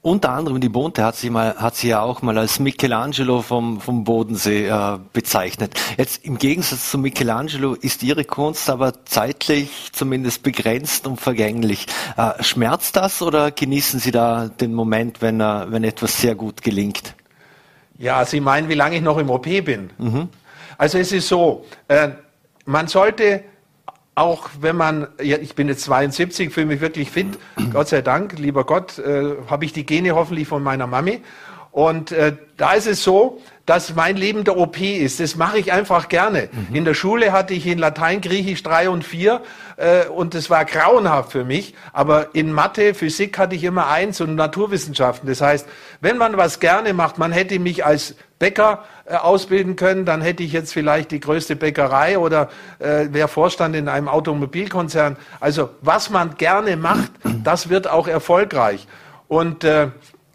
Unter anderem die Bonte hat sie mal, hat sie ja auch mal als Michelangelo vom, vom Bodensee äh, bezeichnet. Jetzt im Gegensatz zu Michelangelo ist ihre Kunst aber zeitlich zumindest begrenzt und vergänglich. Äh, schmerzt das oder genießen Sie da den Moment, wenn, äh, wenn etwas sehr gut gelingt? Ja, Sie meinen, wie lange ich noch im OP bin? Mhm. Also es ist so, äh, man sollte auch wenn man, ja, ich bin jetzt 72, fühle mich wirklich fit, Gott sei Dank, lieber Gott, äh, habe ich die Gene hoffentlich von meiner Mami. Und äh, da ist es so, dass mein Leben der OP ist. Das mache ich einfach gerne. Mhm. In der Schule hatte ich in Latein, Griechisch drei und vier äh, und das war grauenhaft für mich. Aber in Mathe, Physik hatte ich immer eins und Naturwissenschaften. Das heißt, wenn man was gerne macht, man hätte mich als Bäcker äh, ausbilden können, dann hätte ich jetzt vielleicht die größte Bäckerei oder äh, wäre Vorstand in einem Automobilkonzern. Also was man gerne macht, das wird auch erfolgreich. Und äh,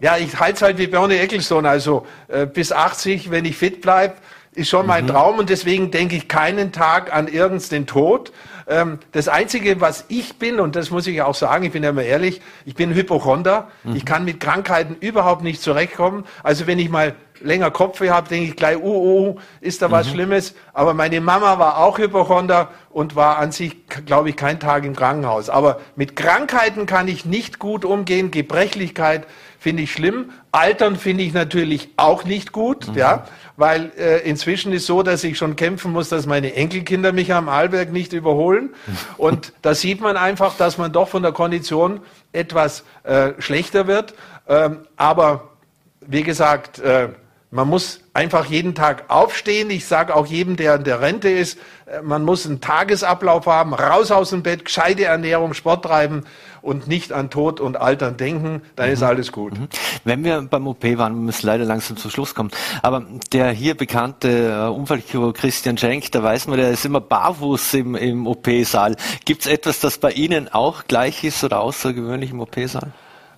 ja, ich halte halt wie Bernie Ecclestone, also äh, bis 80, wenn ich fit bleibe, ist schon mein mhm. Traum und deswegen denke ich keinen Tag an irgendeinen Tod. Ähm, das Einzige, was ich bin, und das muss ich auch sagen, ich bin ja immer ehrlich, ich bin Hypochonder. Mhm. Ich kann mit Krankheiten überhaupt nicht zurechtkommen. Also wenn ich mal länger Kopfweh habe, denke ich gleich, uh, uh, uh, ist da was mhm. Schlimmes. Aber meine Mama war auch Hypochonder und war an sich, glaube ich, kein Tag im Krankenhaus. Aber mit Krankheiten kann ich nicht gut umgehen. Gebrechlichkeit finde ich schlimm. Altern finde ich natürlich auch nicht gut, mhm. ja, weil äh, inzwischen ist so, dass ich schon kämpfen muss, dass meine Enkelkinder mich am Arlberg nicht überholen. Und da sieht man einfach, dass man doch von der Kondition etwas äh, schlechter wird. Ähm, aber wie gesagt, äh, man muss einfach jeden Tag aufstehen. Ich sage auch jedem, der in der Rente ist, äh, man muss einen Tagesablauf haben, raus aus dem Bett, gescheite Ernährung, Sport treiben und nicht an Tod und Altern denken, dann mhm. ist alles gut. Mhm. Wenn wir beim OP waren, wir müssen leider langsam zum Schluss kommen, aber der hier bekannte äh, Unfallchirurg Christian Schenk, da weiß man, der ist immer barfuß im, im OP-Saal. Gibt es etwas, das bei Ihnen auch gleich ist oder außergewöhnlich im OP-Saal?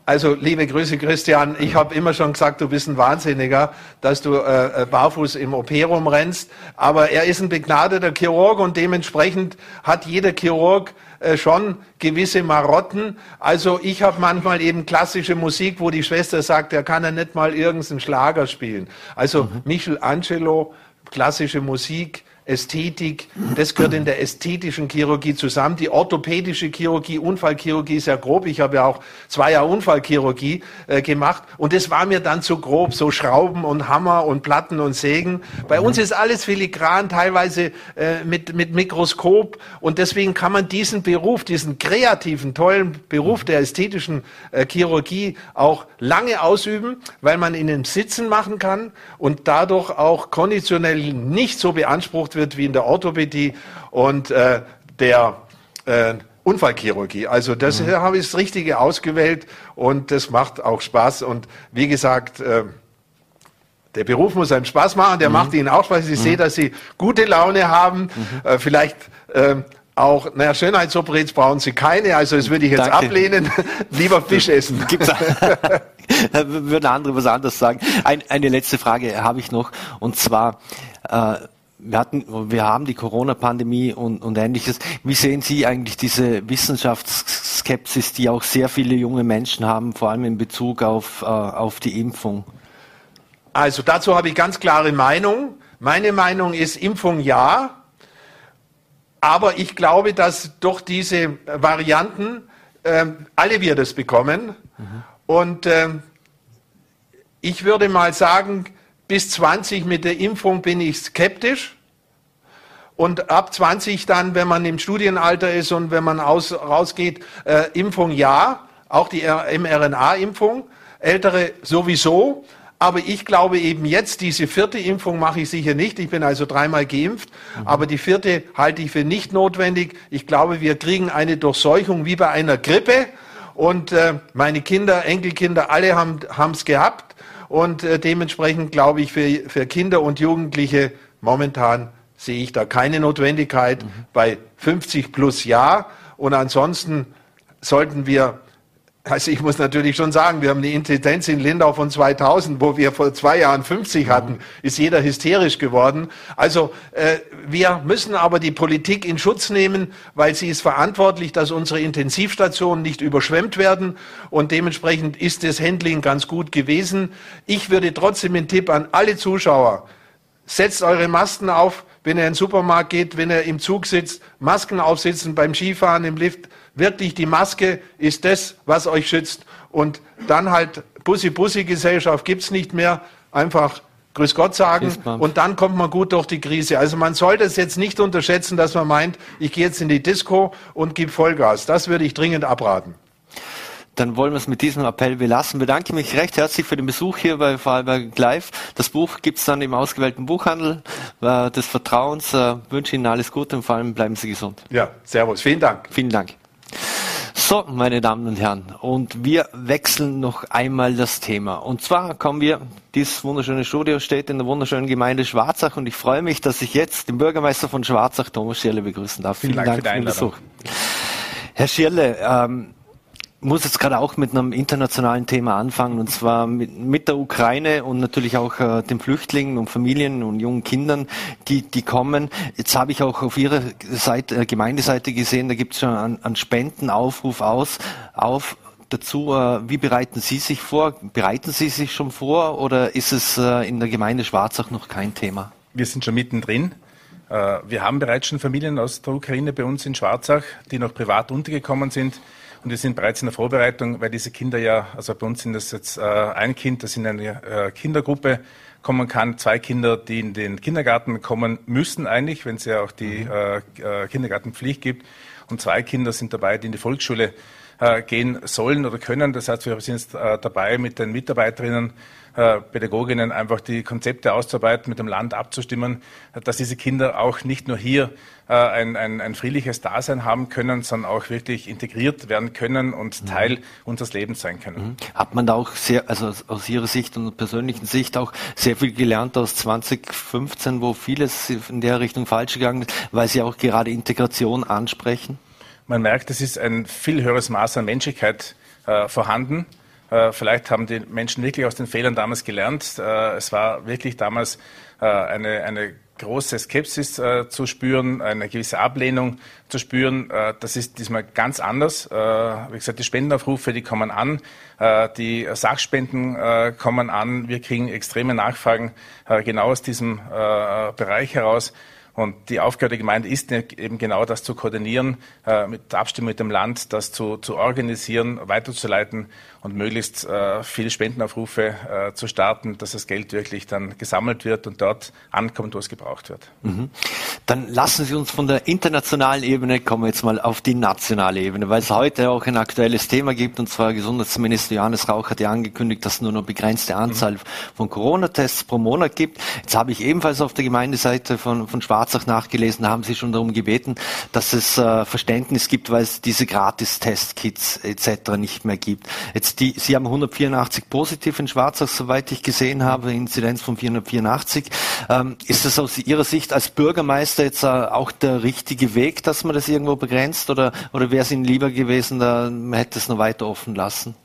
Also liebe Grüße Christian, ich habe immer schon gesagt, du bist ein Wahnsinniger, dass du äh, äh barfuß im OP rumrennst, aber er ist ein begnadeter Chirurg und dementsprechend hat jeder Chirurg äh, schon gewisse Marotten. Also ich habe manchmal eben klassische Musik, wo die Schwester sagt, er kann ja nicht mal irgendeinen Schlager spielen. Also mhm. Michelangelo, klassische Musik, Ästhetik, das gehört in der ästhetischen Chirurgie zusammen. Die orthopädische Chirurgie, Unfallchirurgie ist ja grob. Ich habe ja auch zwei Jahre Unfallchirurgie äh, gemacht und das war mir dann zu grob, so Schrauben und Hammer und Platten und Sägen. Bei uns ist alles filigran, teilweise äh, mit, mit Mikroskop und deswegen kann man diesen Beruf, diesen kreativen, tollen Beruf der ästhetischen äh, Chirurgie auch lange ausüben, weil man ihn im Sitzen machen kann und dadurch auch konditionell nicht so beansprucht wird wie in der Orthopädie und äh, der äh, Unfallchirurgie. Also das mhm. habe ich das Richtige ausgewählt und das macht auch Spaß. Und wie gesagt, äh, der Beruf muss einem Spaß machen, der mhm. macht Ihnen auch Spaß. Ich mhm. sehe, dass Sie gute Laune haben. Mhm. Äh, vielleicht äh, auch, naja, Schönheitsoperetz brauchen Sie keine, also das würde ich jetzt Danke. ablehnen. Lieber Fisch essen. Gibt's würden andere was anderes sagen. Ein, eine letzte Frage habe ich noch, und zwar, äh, wir hatten, wir haben die Corona-Pandemie und, und ähnliches. Wie sehen Sie eigentlich diese Wissenschaftsskepsis, die auch sehr viele junge Menschen haben, vor allem in Bezug auf, äh, auf die Impfung? Also dazu habe ich ganz klare Meinung. Meine Meinung ist Impfung ja, aber ich glaube, dass durch diese Varianten äh, alle wir das bekommen. Mhm. Und äh, ich würde mal sagen, bis 20 mit der Impfung bin ich skeptisch. Und ab 20 dann, wenn man im Studienalter ist und wenn man aus, rausgeht, äh, Impfung ja, auch die mRNA-Impfung, ältere sowieso. Aber ich glaube eben jetzt, diese vierte Impfung mache ich sicher nicht. Ich bin also dreimal geimpft. Mhm. Aber die vierte halte ich für nicht notwendig. Ich glaube, wir kriegen eine Durchseuchung wie bei einer Grippe. Und äh, meine Kinder, Enkelkinder, alle haben es gehabt. Und äh, dementsprechend glaube ich, für, für Kinder und Jugendliche momentan sehe ich da keine Notwendigkeit. Mhm. Bei 50 plus ja. Und ansonsten sollten wir also ich muss natürlich schon sagen, wir haben eine Inzidenz in Lindau von 2000, wo wir vor zwei Jahren 50 hatten, ist jeder hysterisch geworden. Also äh, wir müssen aber die Politik in Schutz nehmen, weil sie ist verantwortlich, dass unsere Intensivstationen nicht überschwemmt werden und dementsprechend ist das Handling ganz gut gewesen. Ich würde trotzdem den Tipp an alle Zuschauer, setzt eure Masken auf, wenn ihr in den Supermarkt geht, wenn ihr im Zug sitzt, Masken aufsitzen beim Skifahren im Lift, wirklich die Maske ist das, was euch schützt. Und dann halt Bussi-Bussi-Gesellschaft gibt's nicht mehr. Einfach Grüß Gott sagen und dann kommt man gut durch die Krise. Also man sollte es jetzt nicht unterschätzen, dass man meint, ich gehe jetzt in die Disco und gebe Vollgas. Das würde ich dringend abraten. Dann wollen wir es mit diesem Appell belassen. Bedanke mich recht herzlich für den Besuch hier bei Vorarlberg Live. Das Buch gibt es dann im ausgewählten Buchhandel äh, des Vertrauens. Äh, wünsche Ihnen alles Gute und vor allem bleiben Sie gesund. Ja, Servus. Vielen Dank. Vielen Dank. So, meine Damen und Herren, und wir wechseln noch einmal das Thema. Und zwar kommen wir, dieses wunderschöne Studio steht in der wunderschönen Gemeinde Schwarzach und ich freue mich, dass ich jetzt den Bürgermeister von Schwarzach, Thomas Schirle, begrüßen darf. Vielen, Vielen Dank, Dank, für den Besuch. Herr Schirle, ähm, muss jetzt gerade auch mit einem internationalen Thema anfangen, und zwar mit, mit der Ukraine und natürlich auch äh, den Flüchtlingen und Familien und jungen Kindern, die, die kommen. Jetzt habe ich auch auf Ihrer Seite, äh, Gemeindeseite gesehen, da gibt es schon einen, einen Spendenaufruf aus, auf, dazu, äh, wie bereiten Sie sich vor? Bereiten Sie sich schon vor oder ist es äh, in der Gemeinde Schwarzach noch kein Thema? Wir sind schon mittendrin. Äh, wir haben bereits schon Familien aus der Ukraine bei uns in Schwarzach, die noch privat untergekommen sind. Und wir sind bereits in der Vorbereitung, weil diese Kinder ja, also bei uns sind das jetzt äh, ein Kind, das in eine äh, Kindergruppe kommen kann, zwei Kinder, die in den Kindergarten kommen müssen eigentlich, wenn es ja auch die mhm. äh, äh, Kindergartenpflicht gibt. Und zwei Kinder sind dabei, die in die Volksschule äh, gehen sollen oder können. Das heißt, wir sind jetzt äh, dabei, mit den Mitarbeiterinnen äh, Pädagoginnen einfach die Konzepte auszuarbeiten, mit dem Land abzustimmen, dass diese Kinder auch nicht nur hier äh, ein, ein, ein friedliches Dasein haben können, sondern auch wirklich integriert werden können und mhm. Teil unseres Lebens sein können. Mhm. Hat man da auch sehr, also aus Ihrer Sicht und persönlichen Sicht auch sehr viel gelernt aus 2015, wo vieles in der Richtung falsch gegangen ist, weil Sie auch gerade Integration ansprechen? Man merkt, es ist ein viel höheres Maß an Menschlichkeit äh, vorhanden. Äh, vielleicht haben die Menschen wirklich aus den Fehlern damals gelernt. Äh, es war wirklich damals äh, eine, eine große Skepsis zu spüren, eine gewisse Ablehnung zu spüren. Das ist diesmal ganz anders. Wie gesagt, die Spendenaufrufe, die kommen an, die Sachspenden kommen an. Wir kriegen extreme Nachfragen genau aus diesem Bereich heraus. Und die Aufgabe der Gemeinde ist eben genau das zu koordinieren, mit Abstimmung mit dem Land, das zu, zu organisieren, weiterzuleiten und möglichst äh, viele Spendenaufrufe äh, zu starten, dass das Geld wirklich dann gesammelt wird und dort ankommt, wo es gebraucht wird. Mhm. Dann lassen Sie uns von der internationalen Ebene kommen jetzt mal auf die nationale Ebene, weil es heute auch ein aktuelles Thema gibt und zwar Gesundheitsminister Johannes Rauch hat ja angekündigt, dass es nur noch begrenzte Anzahl mhm. von Corona-Tests pro Monat gibt. Jetzt habe ich ebenfalls auf der Gemeindeseite von, von Schwarz Schwarzach nachgelesen, haben Sie schon darum gebeten, dass es äh, Verständnis gibt, weil es diese Gratis-Testkits etc. nicht mehr gibt. Jetzt die, Sie haben 184 positiv in Schwarzach, soweit ich gesehen habe, Inzidenz von 484. Ähm, ist das aus Ihrer Sicht als Bürgermeister jetzt äh, auch der richtige Weg, dass man das irgendwo begrenzt oder, oder wäre es Ihnen lieber gewesen, da man hätte es noch weiter offen lassen?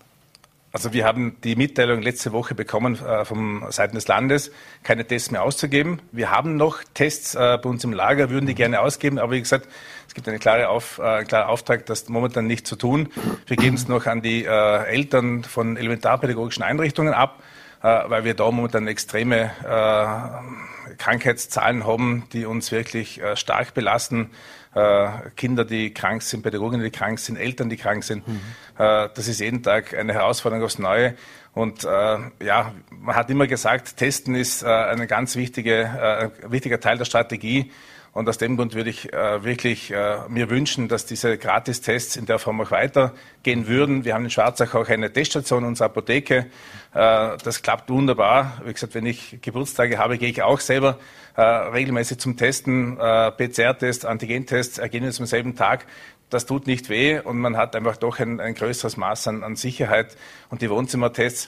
Also wir haben die Mitteilung letzte Woche bekommen äh, vom Seiten des Landes, keine Tests mehr auszugeben. Wir haben noch Tests äh, bei uns im Lager, würden die gerne ausgeben, aber wie gesagt, es gibt eine klare Auf, äh, einen klaren Auftrag, das momentan nicht zu tun. Wir geben es noch an die äh, Eltern von elementarpädagogischen Einrichtungen ab, äh, weil wir da momentan extreme äh, Krankheitszahlen haben, die uns wirklich äh, stark belasten. Äh, Kinder, die krank sind, Pädagoginnen, die krank sind, Eltern, die krank sind. Mhm. Äh, das ist jeden Tag eine Herausforderung aufs Neue. Und äh, ja, man hat immer gesagt, Testen ist äh, ein ganz wichtige, äh, wichtiger Teil der Strategie. Und aus dem Grund würde ich äh, wirklich äh, mir wünschen, dass diese Gratistests in der Form auch weitergehen würden. Wir haben in Schwarzach auch eine Teststation, unsere Apotheke. Äh, das klappt wunderbar. Wie gesagt, wenn ich Geburtstage habe, gehe ich auch selber äh, regelmäßig zum Testen. Äh, PCR-Test, Antigentest, Ergebnis am selben Tag. Das tut nicht weh und man hat einfach doch ein, ein größeres Maß an, an Sicherheit. Und die Wohnzimmertests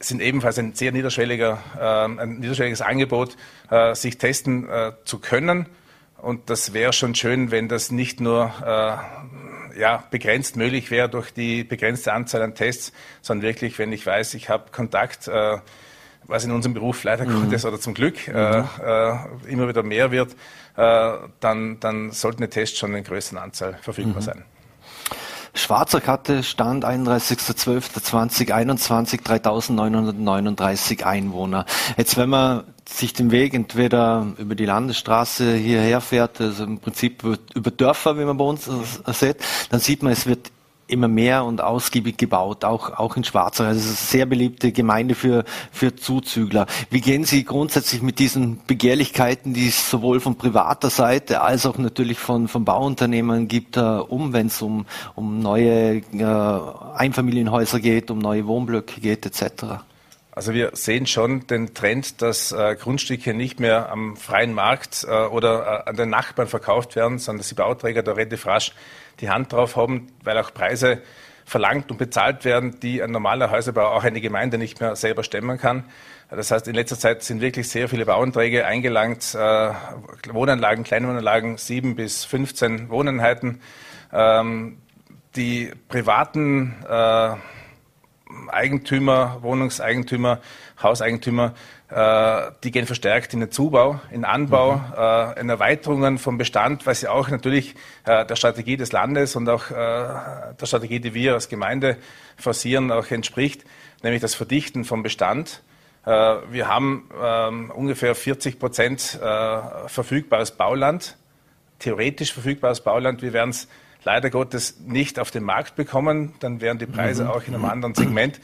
sind ebenfalls ein sehr niederschwelliger, äh, ein niederschwelliges Angebot, äh, sich testen äh, zu können. Und das wäre schon schön, wenn das nicht nur äh, ja, begrenzt möglich wäre durch die begrenzte Anzahl an Tests, sondern wirklich, wenn ich weiß, ich habe Kontakt, äh, was in unserem Beruf leider mhm. Gottes oder zum Glück äh, mhm. äh, immer wieder mehr wird, äh, dann, dann sollten die Tests schon in größeren Anzahl verfügbar mhm. sein. Schwarzer Karte Stand 31.12.2021 3.939 Einwohner. Jetzt wenn man sich den Weg entweder über die Landesstraße hierher fährt, also im Prinzip über Dörfer, wie man bei uns sieht, dann sieht man, es wird immer mehr und ausgiebig gebaut, auch, auch in Schwarzach. Also es ist eine sehr beliebte Gemeinde für, für Zuzügler. Wie gehen Sie grundsätzlich mit diesen Begehrlichkeiten, die es sowohl von privater Seite als auch natürlich von, von Bauunternehmern gibt, äh, um, wenn es um, um neue äh, Einfamilienhäuser geht, um neue Wohnblöcke geht, etc.? Also wir sehen schon den Trend, dass äh, Grundstücke nicht mehr am freien Markt äh, oder äh, an den Nachbarn verkauft werden, sondern dass die Bauträger da relativ rasch die Hand drauf haben, weil auch Preise verlangt und bezahlt werden, die ein normaler Häuserbau, auch eine Gemeinde nicht mehr selber stemmen kann. Das heißt, in letzter Zeit sind wirklich sehr viele Bauanträge eingelangt, äh, Wohnanlagen, Kleinwohnanlagen, sieben bis 15 Wohneinheiten. Ähm, die privaten äh, Eigentümer, Wohnungseigentümer, Hauseigentümer, äh, die gehen verstärkt in den Zubau, in Anbau, mhm. äh, in Erweiterungen vom Bestand, was ja auch natürlich äh, der Strategie des Landes und auch äh, der Strategie, die wir als Gemeinde forcieren, auch entspricht, nämlich das Verdichten vom Bestand. Äh, wir haben ähm, ungefähr 40 Prozent äh, verfügbares Bauland, theoretisch verfügbares Bauland. Wir werden es leider Gottes nicht auf den Markt bekommen, dann wären die Preise mhm. auch in einem anderen Segment.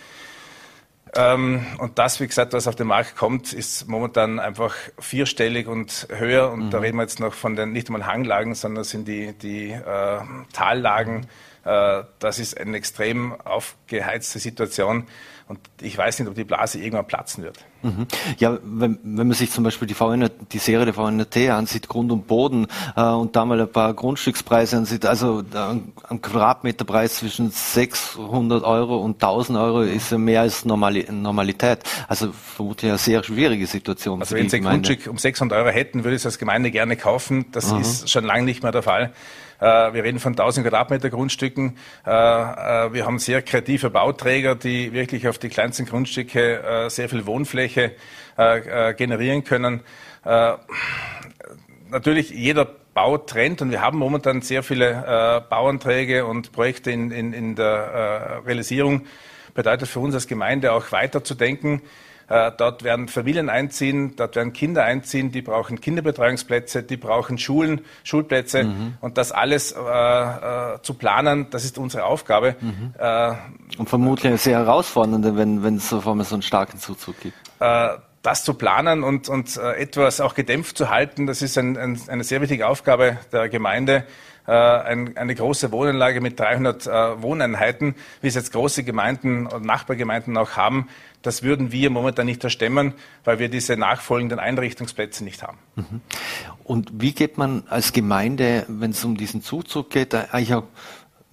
Ähm, und das, wie gesagt, was auf den Markt kommt, ist momentan einfach vierstellig und höher. Und mhm. da reden wir jetzt noch von den nicht einmal Hanglagen, sondern das sind die, die äh, Tallagen. Äh, das ist eine extrem aufgeheizte Situation. Und ich weiß nicht, ob die Blase irgendwann platzen wird. Mhm. Ja, wenn, wenn man sich zum Beispiel die, VN, die Serie der VNT ansieht, Grund und Boden, äh, und da mal ein paar Grundstückspreise ansieht, also ein, ein Quadratmeterpreis zwischen 600 Euro und 1000 Euro ist ja mehr als Normali Normalität. Also vermutlich eine sehr schwierige Situation. Also wenn Sie ein Grundstück um 600 Euro hätten, würde ich es als Gemeinde gerne kaufen. Das mhm. ist schon lange nicht mehr der Fall. Äh, wir reden von 1000 Quadratmeter Grundstücken. Äh, äh, wir haben sehr kreative Bauträger, die wirklich auf die kleinsten Grundstücke sehr viel Wohnfläche generieren können. Natürlich jeder Bautrend und wir haben momentan sehr viele Bauanträge und Projekte in, in, in der Realisierung. Bedeutet für uns als Gemeinde auch weiterzudenken. Äh, dort werden Familien einziehen, dort werden Kinder einziehen, die brauchen Kinderbetreuungsplätze, die brauchen Schulen, Schulplätze mhm. und das alles äh, äh, zu planen, das ist unsere Aufgabe. Mhm. Äh, und vermutlich eine sehr herausfordernde, wenn, wenn es so einen starken Zuzug gibt. Äh, das zu planen und, und äh, etwas auch gedämpft zu halten, das ist ein, ein, eine sehr wichtige Aufgabe der Gemeinde. Äh, ein, eine große Wohnanlage mit 300 äh, Wohneinheiten, wie es jetzt große Gemeinden und Nachbargemeinden auch haben, das würden wir momentan nicht erstemmen, weil wir diese nachfolgenden Einrichtungsplätze nicht haben. Mhm. Und wie geht man als Gemeinde, wenn es um diesen Zuzug geht, eigentlich auch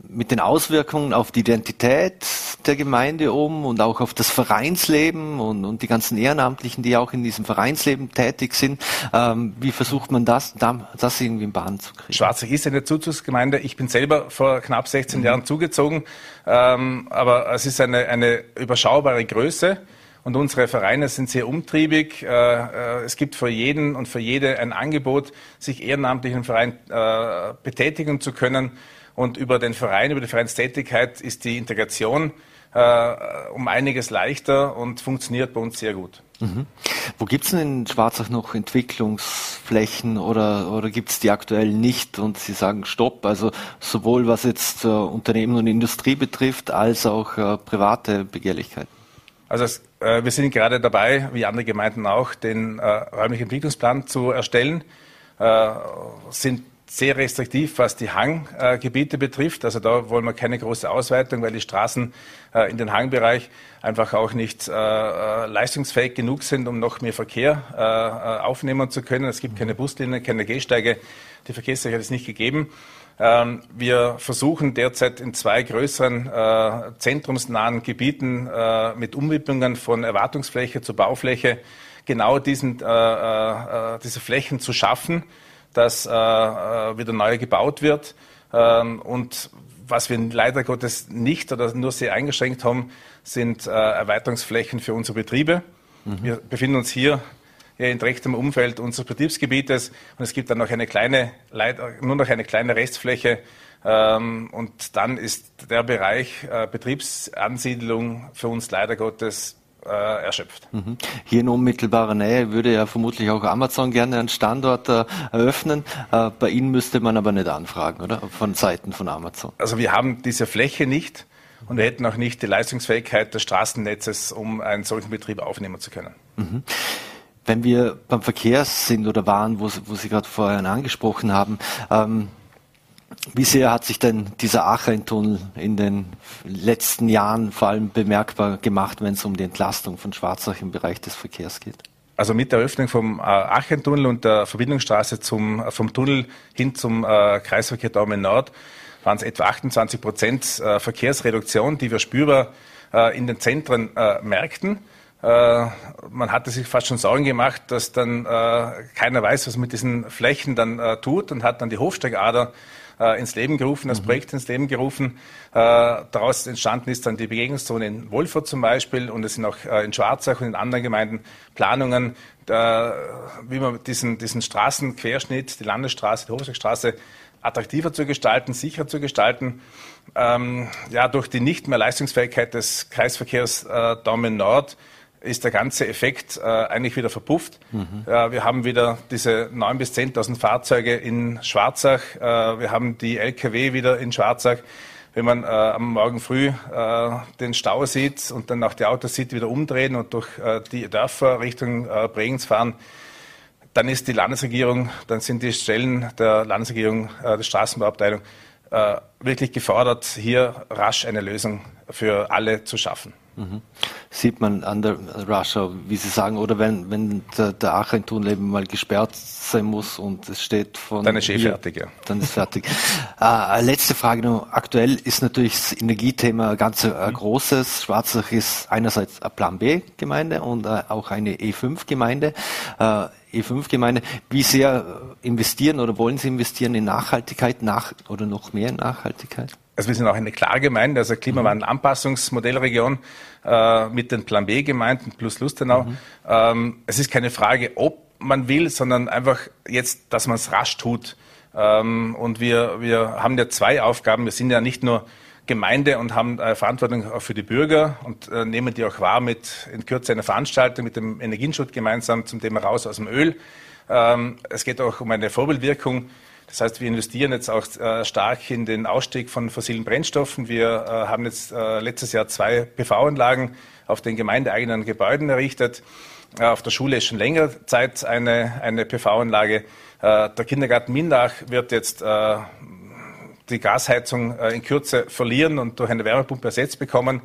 mit den Auswirkungen auf die Identität der Gemeinde um und auch auf das Vereinsleben und, und die ganzen Ehrenamtlichen, die auch in diesem Vereinsleben tätig sind. Ähm, wie versucht man das, das irgendwie in Bahn zu kriegen? Schwarzach ist eine Zuzugsgemeinde. Ich bin selber vor knapp 16 mhm. Jahren zugezogen, ähm, aber es ist eine, eine überschaubare Größe. Und unsere Vereine sind sehr umtriebig. Äh, äh, es gibt für jeden und für jede ein Angebot, sich ehrenamtlich im Verein äh, betätigen zu können. Und über den Verein, über die Vereinstätigkeit ist die Integration äh, um einiges leichter und funktioniert bei uns sehr gut. Mhm. Wo gibt es denn in Schwarzach noch Entwicklungsflächen oder, oder gibt es die aktuell nicht und Sie sagen Stopp? Also sowohl was jetzt äh, Unternehmen und Industrie betrifft, als auch äh, private Begehrlichkeiten. Also es, äh, wir sind gerade dabei, wie andere Gemeinden auch, den äh, räumlichen Entwicklungsplan zu erstellen. Äh, sind sehr restriktiv, was die Hanggebiete betrifft. Also da wollen wir keine große Ausweitung, weil die Straßen äh, in den Hangbereich einfach auch nicht äh, äh, leistungsfähig genug sind, um noch mehr Verkehr aufnehmen zu können. Es gibt keine Buslinien, keine Gehsteige. Die Verkehrssicherheit ist nicht gegeben. Ähm, wir versuchen derzeit in zwei größeren zentrumsnahen Gebieten mit Umwidmungen von Erwartungsfläche zu Baufläche genau diesen, diese Flächen zu schaffen dass äh, äh, wieder neu gebaut wird. Ähm, und was wir leider Gottes nicht oder nur sehr eingeschränkt haben, sind äh, Erweiterungsflächen für unsere Betriebe. Mhm. Wir befinden uns hier in direktem Umfeld unseres Betriebsgebietes und es gibt dann noch eine kleine, nur noch eine kleine Restfläche ähm, und dann ist der Bereich Betriebsansiedlung für uns leider Gottes äh, erschöpft. Mhm. Hier in unmittelbarer Nähe würde ja vermutlich auch Amazon gerne einen Standort äh, eröffnen. Äh, bei Ihnen müsste man aber nicht anfragen, oder? Von Seiten von Amazon. Also wir haben diese Fläche nicht und wir hätten auch nicht die Leistungsfähigkeit des Straßennetzes, um einen solchen Betrieb aufnehmen zu können. Mhm. Wenn wir beim Verkehr sind oder waren, wo, wo Sie gerade vorhin angesprochen haben, ähm, wie sehr hat sich denn dieser Acheintunnel in den letzten Jahren vor allem bemerkbar gemacht, wenn es um die Entlastung von Schwarzach im Bereich des Verkehrs geht? Also mit der Eröffnung vom äh, Achentunnel und der Verbindungsstraße zum, vom Tunnel hin zum äh, Kreisverkehr Daumen Nord waren es etwa 28 Prozent äh, Verkehrsreduktion, die wir spürbar äh, in den Zentren äh, merkten. Äh, man hatte sich fast schon Sorgen gemacht, dass dann keiner weiß, was mit diesen Flächen dann tut und hat dann die Hofsteigader äh, ins Leben gerufen, das mhm. Projekt ins Leben gerufen. Äh, daraus entstanden ist dann die Begegnungszone in Wolfurt zum Beispiel und es sind auch äh, in Schwarzach und in anderen Gemeinden Planungen, wie man diesen, diesen Straßenquerschnitt, die Landesstraße, die Hofsbergstraße, attraktiver zu gestalten, sicherer zu gestalten. Ähm, ja, durch die nicht mehr Leistungsfähigkeit des Kreisverkehrs äh, Daumen Nord ist der ganze Effekt äh, eigentlich wieder verpufft. Mhm. Äh, wir haben wieder diese 9.000 bis 10.000 Fahrzeuge in Schwarzach. Äh, wir haben die Lkw wieder in Schwarzach. Wenn man äh, am Morgen früh äh, den Stau sieht und dann auch die Autos sieht, wieder umdrehen und durch äh, die Dörfer Richtung Bregenz fahren, dann ist die Landesregierung, dann sind die Stellen der Landesregierung, der Straßenbauabteilung wirklich gefordert, hier rasch eine Lösung für alle zu schaffen. Mhm. Sieht man an der Russia, wie Sie sagen, oder wenn, wenn der, der Aachen-Tunnel eben mal gesperrt sein muss und es steht von. Dann ist eh fertig, ja. Dann ist fertig. äh, letzte Frage noch. Aktuell ist natürlich das Energiethema ganz äh, mhm. großes. Schwarzach ist einerseits eine Plan B-Gemeinde und äh, auch eine E5-Gemeinde. Äh, E5-Gemeinde. Wie sehr investieren oder wollen Sie investieren in Nachhaltigkeit nach, oder noch mehr in Nachhaltigkeit? Also wir sind auch eine Klargemeinde, also Klimawandel-Anpassungsmodellregion äh, mit den Plan B-Gemeinden plus Lustenau. Mhm. Ähm, es ist keine Frage, ob man will, sondern einfach jetzt, dass man es rasch tut. Ähm, und wir, wir haben ja zwei Aufgaben. Wir sind ja nicht nur Gemeinde und haben äh, Verantwortung auch für die Bürger und äh, nehmen die auch wahr mit in Kürze einer Veranstaltung mit dem Energienschutz gemeinsam zum Thema Raus aus dem Öl. Ähm, es geht auch um eine Vorbildwirkung das heißt, wir investieren jetzt auch äh, stark in den Ausstieg von fossilen Brennstoffen. Wir äh, haben jetzt äh, letztes Jahr zwei PV-Anlagen auf den gemeindeeigenen Gebäuden errichtet. Auf der Schule ist schon längere Zeit eine, eine PV-Anlage. Der Kindergarten Mindach wird jetzt die Gasheizung in Kürze verlieren und durch eine Wärmepumpe ersetzt bekommen.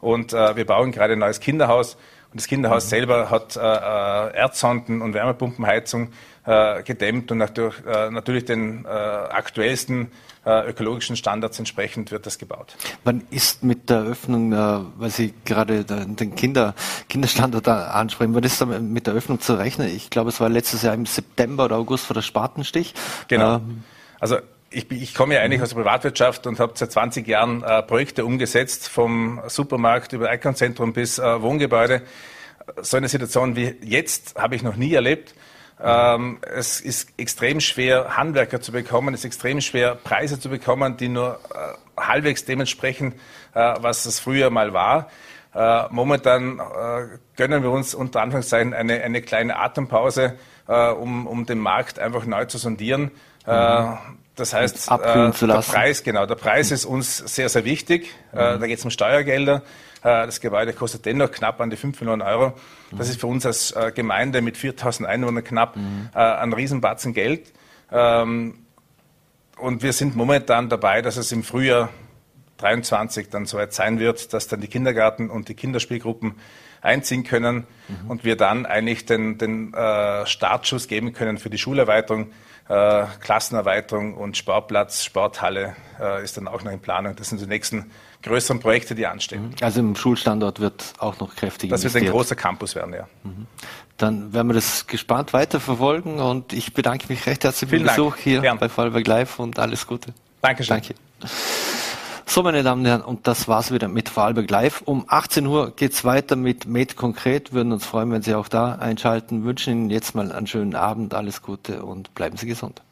Und wir bauen gerade ein neues Kinderhaus. Und das Kinderhaus mhm. selber hat Erdsonden und Wärmepumpenheizung äh, gedämmt und natürlich, äh, natürlich den äh, aktuellsten äh, ökologischen Standards entsprechend wird das gebaut. Wann ist mit der Öffnung, äh, weil Sie gerade den Kinder, Kinderstandard ansprechen, wann ist da mit der Öffnung zu rechnen? Ich glaube, es war letztes Jahr im September oder August vor der Spatenstich. Genau. Ähm, also ich, ich, komme ja eigentlich aus der Privatwirtschaft und habe seit 20 Jahren äh, Projekte umgesetzt, vom Supermarkt über Einkaufszentrum bis äh, Wohngebäude. So eine Situation wie jetzt habe ich noch nie erlebt. Ähm, es ist extrem schwer, Handwerker zu bekommen. Es ist extrem schwer, Preise zu bekommen, die nur äh, halbwegs dementsprechend, äh, was es früher mal war. Äh, momentan äh, gönnen wir uns unter Anführungszeichen eine, eine kleine Atempause, äh, um, um den Markt einfach neu zu sondieren. Äh, mhm. Das heißt, äh, der Preis, genau, der Preis ist uns sehr, sehr wichtig. Mhm. da geht es um Steuergelder. Das Gebäude kostet dennoch knapp an die 5 Millionen Euro. Das ist für uns als äh, Gemeinde mit 4000 Einwohnern knapp mhm. Äh, ein Riesenbatzen Geld. Ähm, und wir sind momentan dabei, dass es im Frühjahr 23 dann soweit sein wird, dass dann die Kindergarten und die Kinderspielgruppen einziehen können mhm. und wir dann eigentlich den, den äh, Startschuss geben können für die Schulerweiterung, äh, Klassenerweiterung und Sportplatz, Sporthalle äh, ist dann auch noch in Planung. Das sind die nächsten größeren Projekte, die anstehen. Mhm. Also im Schulstandort wird auch noch kräftig Das investiert. wird ein großer Campus werden, ja. Mhm. Dann werden wir das gespannt weiterverfolgen und ich bedanke mich recht herzlich für den Besuch hier Gern. bei Fallberg Live und alles Gute. Dankeschön. Danke. So, meine Damen und Herren, und das war's wieder mit Vorarlberg Live. Um 18 Uhr geht's weiter mit Med Konkret. Würden uns freuen, wenn Sie auch da einschalten. Wünschen Ihnen jetzt mal einen schönen Abend, alles Gute und bleiben Sie gesund.